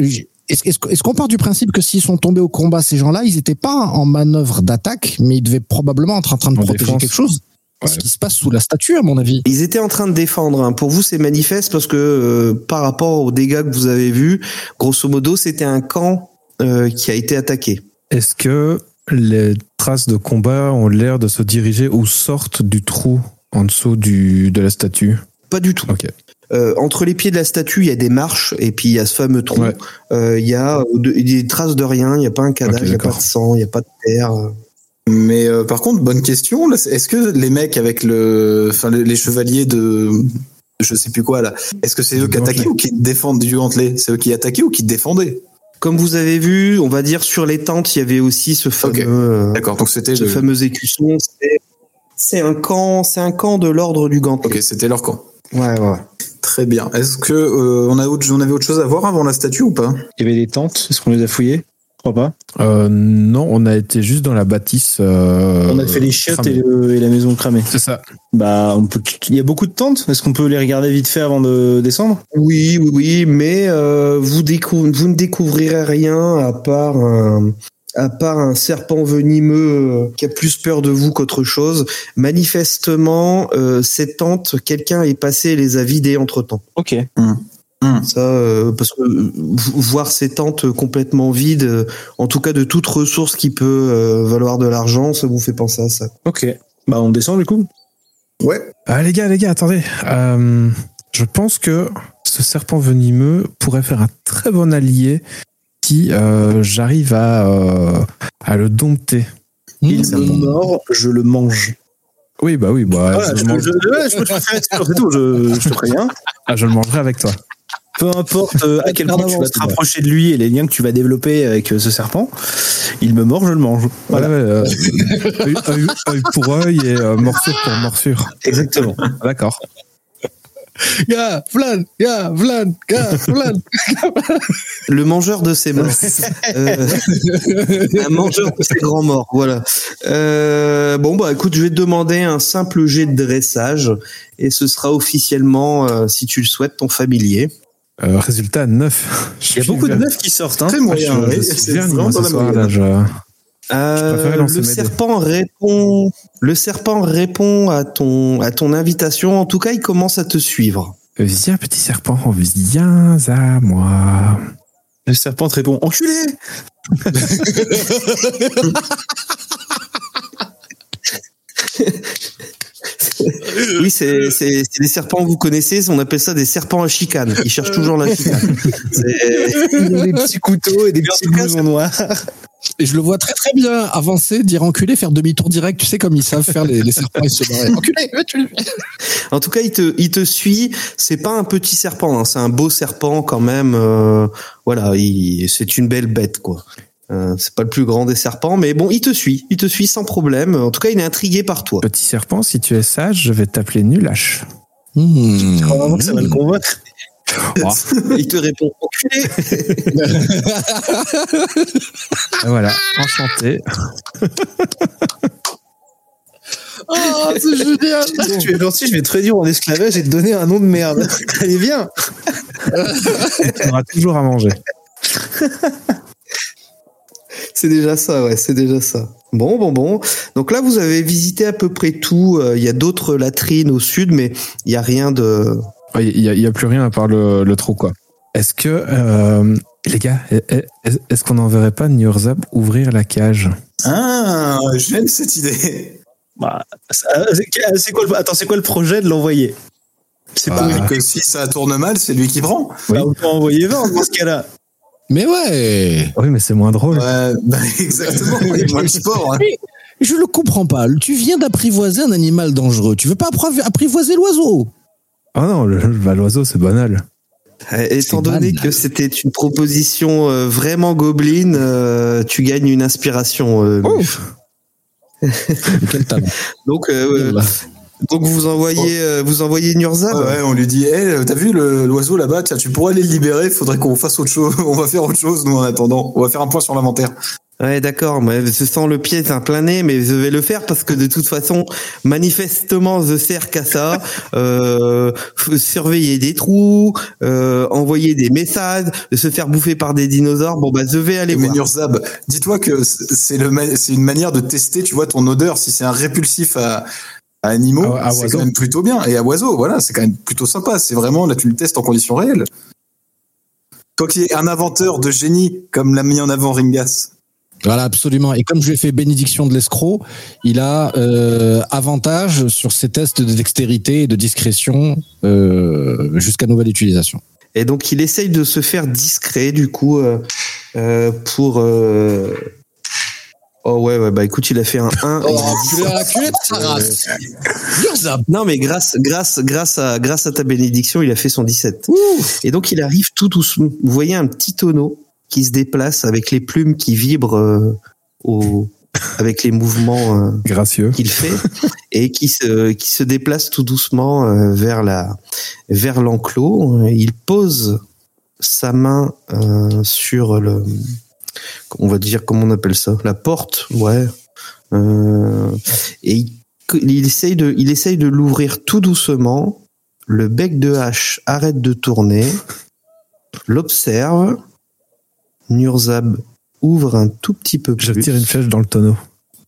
Est-ce est-ce qu'on est-ce qu'on part du principe que s'ils sont tombés au combat, ces gens-là, ils n'étaient pas en manœuvre d'attaque, mais ils devaient probablement être en train de En protéger défense. quelque chose? Ce qui se passe sous la statue, à mon avis. Ils étaient en train de défendre. hein. Pour vous, c'est manifeste parce que euh, par rapport aux dégâts que vous avez vus, grosso modo, c'était un camp euh, qui a été attaqué. Est-ce que les traces de combat ont l'air de se diriger ou sortent du trou en dessous du, de la statue Pas du tout. Ok. euh, entre les pieds de la statue, il y a des marches et puis il y a ce fameux trou. Ouais. Euh, Il y a de- des traces de rien. Il n'y a pas un cadavre, il n'y a pas de sang, il n'y a pas de terre. Mais euh, par contre, bonne question. Est-ce que les mecs avec le, enfin les, les chevaliers de, je sais plus quoi là, est-ce que c'est eux qui attaquaient ou qui défendent du Gantelet C'est eux qui attaquaient ou qui défendaient? Comme vous avez vu, on va dire sur les tentes, il y avait aussi ce fameux, euh, D'accord. Donc c'était ce le, fameux écusson. C'est- C'est un camp, c'est un camp de l'ordre du Gantelet. ok, c'était leur camp. Ouais, ouais. Très bien. Est-ce que euh, on a autre, on avait autre chose à voir avant la statue ou pas? Il y avait des tentes, est-ce qu'on les a fouillées? Crois pas. Euh, non, on a été juste dans la bâtisse. euh, on a fait les chiottes et, cramée. le- et la maison cramée. C'est ça. Bah, on peut... il y a beaucoup de tentes. Est-ce qu'on peut les regarder vite fait avant de descendre? Oui, oui, oui, mais euh, vous, ne découvrirez rien à part un, à part un serpent venimeux qui a plus peur de vous qu'autre chose. Manifestement, euh, ces tentes, quelqu'un est passé et les a vidées entre temps. Ok. Ça, euh, parce que euh, vo- voir ces tentes complètement vides, euh, en tout cas de toute ressource qui peut euh, valoir de l'argent, ça vous fait penser à ça. Ok. Bah, on descend du coup. Ouais. Ah, les gars, les gars, attendez. Euh, je pense que ce serpent venimeux pourrait faire un très bon allié si euh, j'arrive à, euh, à le dompter. Il Mmh. me mord, je le mange. Oui, bah oui, bah, Voilà, je, je, le mange- je- je faire c'est tout. Je, je te préviens. ah, je le mangerai avec toi. Peu importe euh, à quel point tu vas te rapprocher de lui et les liens que tu vas développer avec euh, ce serpent, il me mord, je le mange. Voilà. Ouais, ouais, euh, œil, œil- œil pour œil et euh, morsure pour morsure. Exactement. D'accord. Ya, Vlan, ya, Vlan, ya, Vlan. Le mangeur de ses morts. Euh, un mangeur de ses grands morts, voilà. Euh, bon, bah écoute, je vais te demander un simple jet de dressage et ce sera officiellement, euh, si tu le souhaites, ton familier. Euh, résultat 9. Il y a beaucoup de neufs qui sortent. Hein. Très moyen. suis c'est verni, vraiment moi, dans ce la soir, moyenne. là, je- Euh, le serpent répond, le serpent répond à ton, à ton invitation. En tout cas, il commence à te suivre. Viens, petit serpent, viens à moi. Le serpent te répond Enculé Oui, c'est, c'est, c'est des serpents que vous connaissez. On appelle ça des serpents à chicane. Ils cherchent toujours la chicane. C'est- Des petits couteaux et des petits blousons noirs. Et je le vois très très bien avancer, dire enculé, faire demi-tour direct. Tu sais comme ils savent faire les, les serpents, ils se barrent. Enculé, va, tu le fais. En tout cas, il te, il te suit. C'est pas un petit serpent, hein, c'est un beau serpent quand même. euh, voilà, il, c'est une belle bête quoi. Euh, c'est pas le plus grand des serpents, mais bon, il te suit, il te suit sans problème. En tout cas, il est intrigué par toi. Petit serpent, si tu es sage, je vais t'appeler Nulache. Mmh. Je crois vraiment que ça va le convaincre. il te répond enculé. Voilà, enchanté. Oh, c'est génial. Si tu es gentil, je vais te réduire en esclavage et te donner un nom de merde. Allez, viens Tu auras toujours à manger. C'est déjà ça, ouais, c'est déjà ça. Bon, bon, bon. Donc là, vous avez visité à peu près tout. Euh, Il y a d'autres latrines au sud, mais il y a rien de. Il n'y a, il y a plus rien à part le, le trou, quoi. Est-ce que, euh, les gars, est- est-ce qu'on n'enverrait pas Nurzab ouvrir la cage? Ah, j'aime cette idée. Bah, ça- c'est c'est quoi le... Attends, c'est quoi le projet de l'envoyer? C'est Ah. pas. Que si ça tourne mal, c'est lui qui prend. Bah, on peut envoyer 20 dans ce cas-là. Mais ouais. Oui, mais c'est moins drôle. Ouais, bah, exactement. Il y a moins de sport. hein. Je le comprends pas. Tu viens d'apprivoiser un animal dangereux. Tu veux pas appri- apprivoiser l'oiseau? Ah non, le- bah, l'oiseau, c'est banal. Étant donné banal. que c'était une proposition euh, vraiment gobeline, euh, tu gagnes une inspiration. euh. Quel talent. Donc, euh. Donc vous envoyez, euh, vous envoyez Nurzab. Ouais, on lui dit, hey, t'as vu le- l'oiseau là-bas? Tiens, tu pourrais aller le libérer. Faudrait qu'on fasse autre chose. On va faire autre chose, nous, en attendant. On va faire un point sur l'inventaire. Ouais, d'accord. Mais je sens le pied d'un plein nez, mais je vais le faire parce que de toute façon, manifestement, je sers qu'à ça. Euh, surveiller des trous, euh, envoyer des messages, se faire bouffer par des dinosaures. Bon, bah, je vais aller Mais voir. Nurzab, dis-toi que c'est le, ma- c'est une manière de tester, tu vois, ton odeur. Si c'est un répulsif à, à animaux, À- à c'est oiseaux. quand même plutôt bien. Et à oiseaux, voilà, c'est quand même plutôt sympa. C'est vraiment, là, tu le testes en conditions réelles. Toi qui es un inventeur de génie, comme l'a mis en avant Ringas. Voilà, absolument. Et comme je lui ai fait bénédiction de l'escroc, il a euh, avantage sur ses tests de dextérité et de discrétion euh, jusqu'à nouvelle utilisation. Et donc il essaye de se faire discret du coup euh, euh, pour. Oh ouais ouais bah écoute il a fait un 1. et il a 17. Euh, Non mais grâce grâce grâce à grâce à ta bénédiction il a fait son 17. Et donc il arrive tout doucement. Vous voyez un petit tonneau qui se déplace avec les plumes qui vibrent euh, au avec les mouvements. euh, Gracieux. qu'il fait et qui se qui se déplace tout doucement euh, vers la vers l'enclos. Il pose sa main euh, sur le on va dire comment on appelle ça? La porte ouais Euh, et il, il essaye de il essaye de l'ouvrir tout doucement. Le bec de hache arrête de tourner. L'observe. Nurzab ouvre un tout petit peu plus. Je tire une flèche dans le tonneau.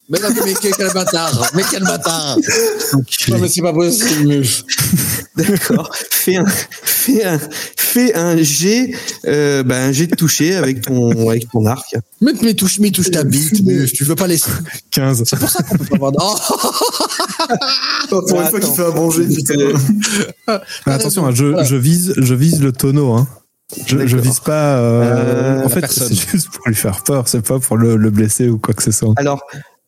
Mais, non, mais quel, bâtard Mais quel bâtard Non, mais c'est pas possible. D'accord. fais un, fais un, fais un jet, euh, bah, un jet de toucher avec ton, avec ton arc. Mais, mais touche, mais touche ta bite, Muf. Tu veux pas laisser. 15. C'est pour ça qu'on peut pas avoir. Oh pour une fois qu'il fait un bon jet, putain. Mais attention, hein, je, je vise, je vise le tonneau. Hein. Je, je vise pas. euh, Euh, en fait, c'est juste pour lui faire peur. C'est pas pour le, le blesser ou quoi que ce soit. Alors,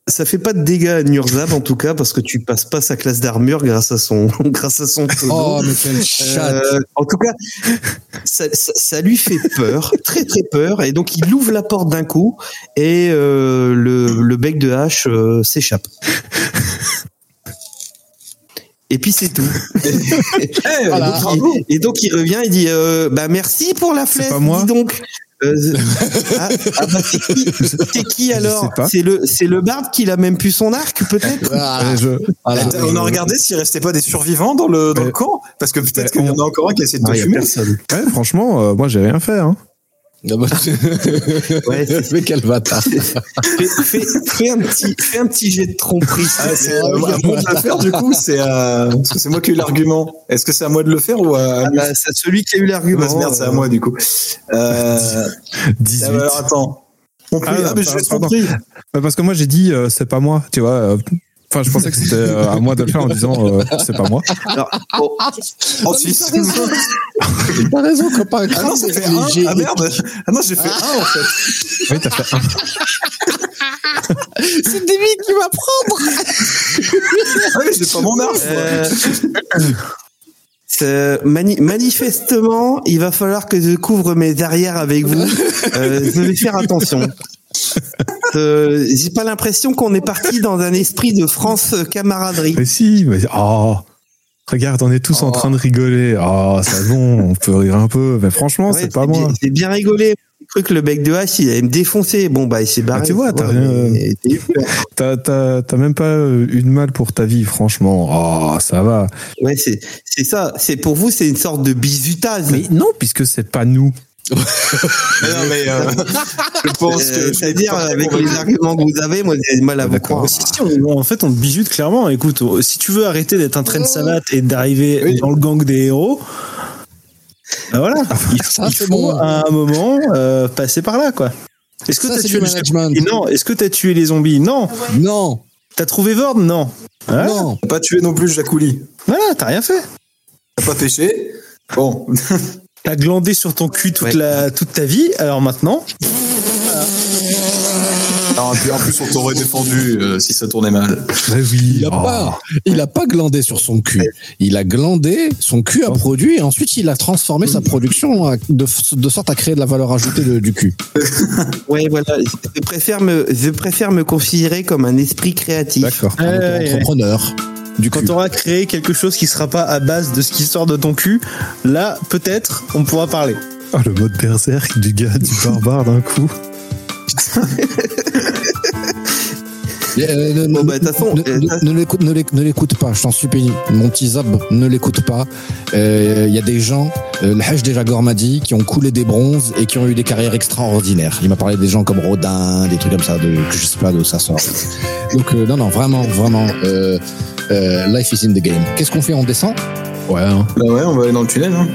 ça fait pas de dégâts à Nurzab en tout cas parce que tu passes pas sa classe d'armure grâce à son, grâce à son tonneau. Oh, mais quel chat Euh, en tout cas, ça, ça, ça lui fait peur, très très peur, et donc il ouvre la porte d'un coup et euh, le, le bec de hache euh, s'échappe. Et puis c'est tout. et, Voilà. donc, il, et donc il revient et dit euh, bah merci pour la flèche. pas moi. Dis donc. Euh, ah, ah bah c'est qui, c'est qui Je alors. C'est le c'est le barde qui a même plus son arc peut-être. Voilà. Euh, je, Voilà. Attends, on a regardé s'il restait pas des survivants dans le, dans le camp Parce que peut-être qu'il y en a encore un qui essaie de te il y a fumer. personne. ouais, franchement, euh, moi j'ai rien fait. Hein. Ah bah, Ouais, c'est- mais quel bâtard. fais, fais, fais un petit fais un petit jet de tromperie. Ah, c'est euh, à moi de le faire du coup, c'est euh, c'est moi qui ai eu l'argument. Est-ce que c'est à moi de le faire ou à, Ah bah, c'est celui qui a eu l'argument. merde, c'est à euh, moi du coup. Euh, 18. ah, bah, alors attends. Compris. Ah, Ah, mais je pardon, l'ai compris. Bah, parce que moi j'ai dit euh, c'est pas moi, tu vois. Euh, Enfin, je pensais que c'était euh, à moi de le faire en disant euh, c'est pas moi. alors, oh, Ensuite. T'as raison, copain. Ah non, j'ai fait un. Ah merde. Ah non, j'ai fait un en fait. Oui, t'as fait un. C'est David qui va prendre. Ah oui, j'ai pas mon arme. euh, c'est- mani- manifestement, il va falloir que je couvre mes arrières avec vous. Euh, je vais faire attention. Euh, J'ai pas l'impression qu'on est parti dans un esprit de France camaraderie. Mais si, mais oh, regarde, on est tous en train de rigoler. Oh, c'est bon, on peut rire un peu. Mais franchement, Ouais, c'est pas moi. J'ai bien rigolé. J'ai cru que le bec de hache, il allait me défoncer. Bon, bah, il s'est barré. Ah, tu vois, t'as Ouais, rien- mais t'as eu peur. T'as, t'as, t'as même pas eu de mal pour ta vie, franchement. Oh, ça va. Ouais, c'est c'est ça. C'est pour vous, c'est une sorte de bisutage. Mais non, puisque c'est pas nous. Mais non, mais euh, je pense Euh, que. C'est-à-dire, avec les arguments que vous avez, moi, j'ai du mal à vous croire. Si, si, on- en fait, on te bijute clairement. Écoute, oh, si tu veux arrêter d'être un train de savate et d'arriver Oui. dans le gang des héros, ben voilà, il, Ça, il faut bon. à un moment euh, passer par là, quoi. Est-ce que t'as tué le management. Non. Est-ce que t'as tué les zombies Non. Non, T'as trouvé Vord Non. Voilà. non. T'as pas tué non plus Jacouli. Voilà, t'as rien fait. T'as pas pêché. Bon. T'as glandé sur ton cul toute Ouais. la toute ta vie. Alors maintenant, Alors, et puis en plus, on t'aurait défendu euh, si ça tournait mal. Mais oui. Il a oh. pas, il a pas glandé sur son cul. Il a glandé, son cul a produit et ensuite il a transformé sa production à- de, de sorte à créer de la valeur ajoutée de- du cul. Ouais, voilà. Je préfère me, je préfère me considérer comme un esprit créatif. D'accord. Un ouais. Du quand t'auras créé quelque chose qui sera pas à base de ce qui sort de ton cul, là peut-être on pourra parler. Oh, le mode berserk du gars, du barbare d'un coup. Euh, ne- Bon, ne- bah, de toute façon, ne- euh, ne- ne l'écoute- ne l'éc- ne l'écoute pas, je t'en supplie. Mon petit Zab, ne l'écoute pas. Euh, Il y a des gens, euh, le Hajj déjà m'a dit, qui ont coulé des bronzes et qui ont eu des carrières extraordinaires. Il m'a parlé des gens comme Rodin, des trucs comme ça, de, que je sais pas d'où ça sort. Donc euh, non, non, vraiment, vraiment, euh, euh, life is in the game. Qu'est-ce qu'on fait On descend Ouais, hein. Bah ouais, on va aller dans le tunnel. Hein.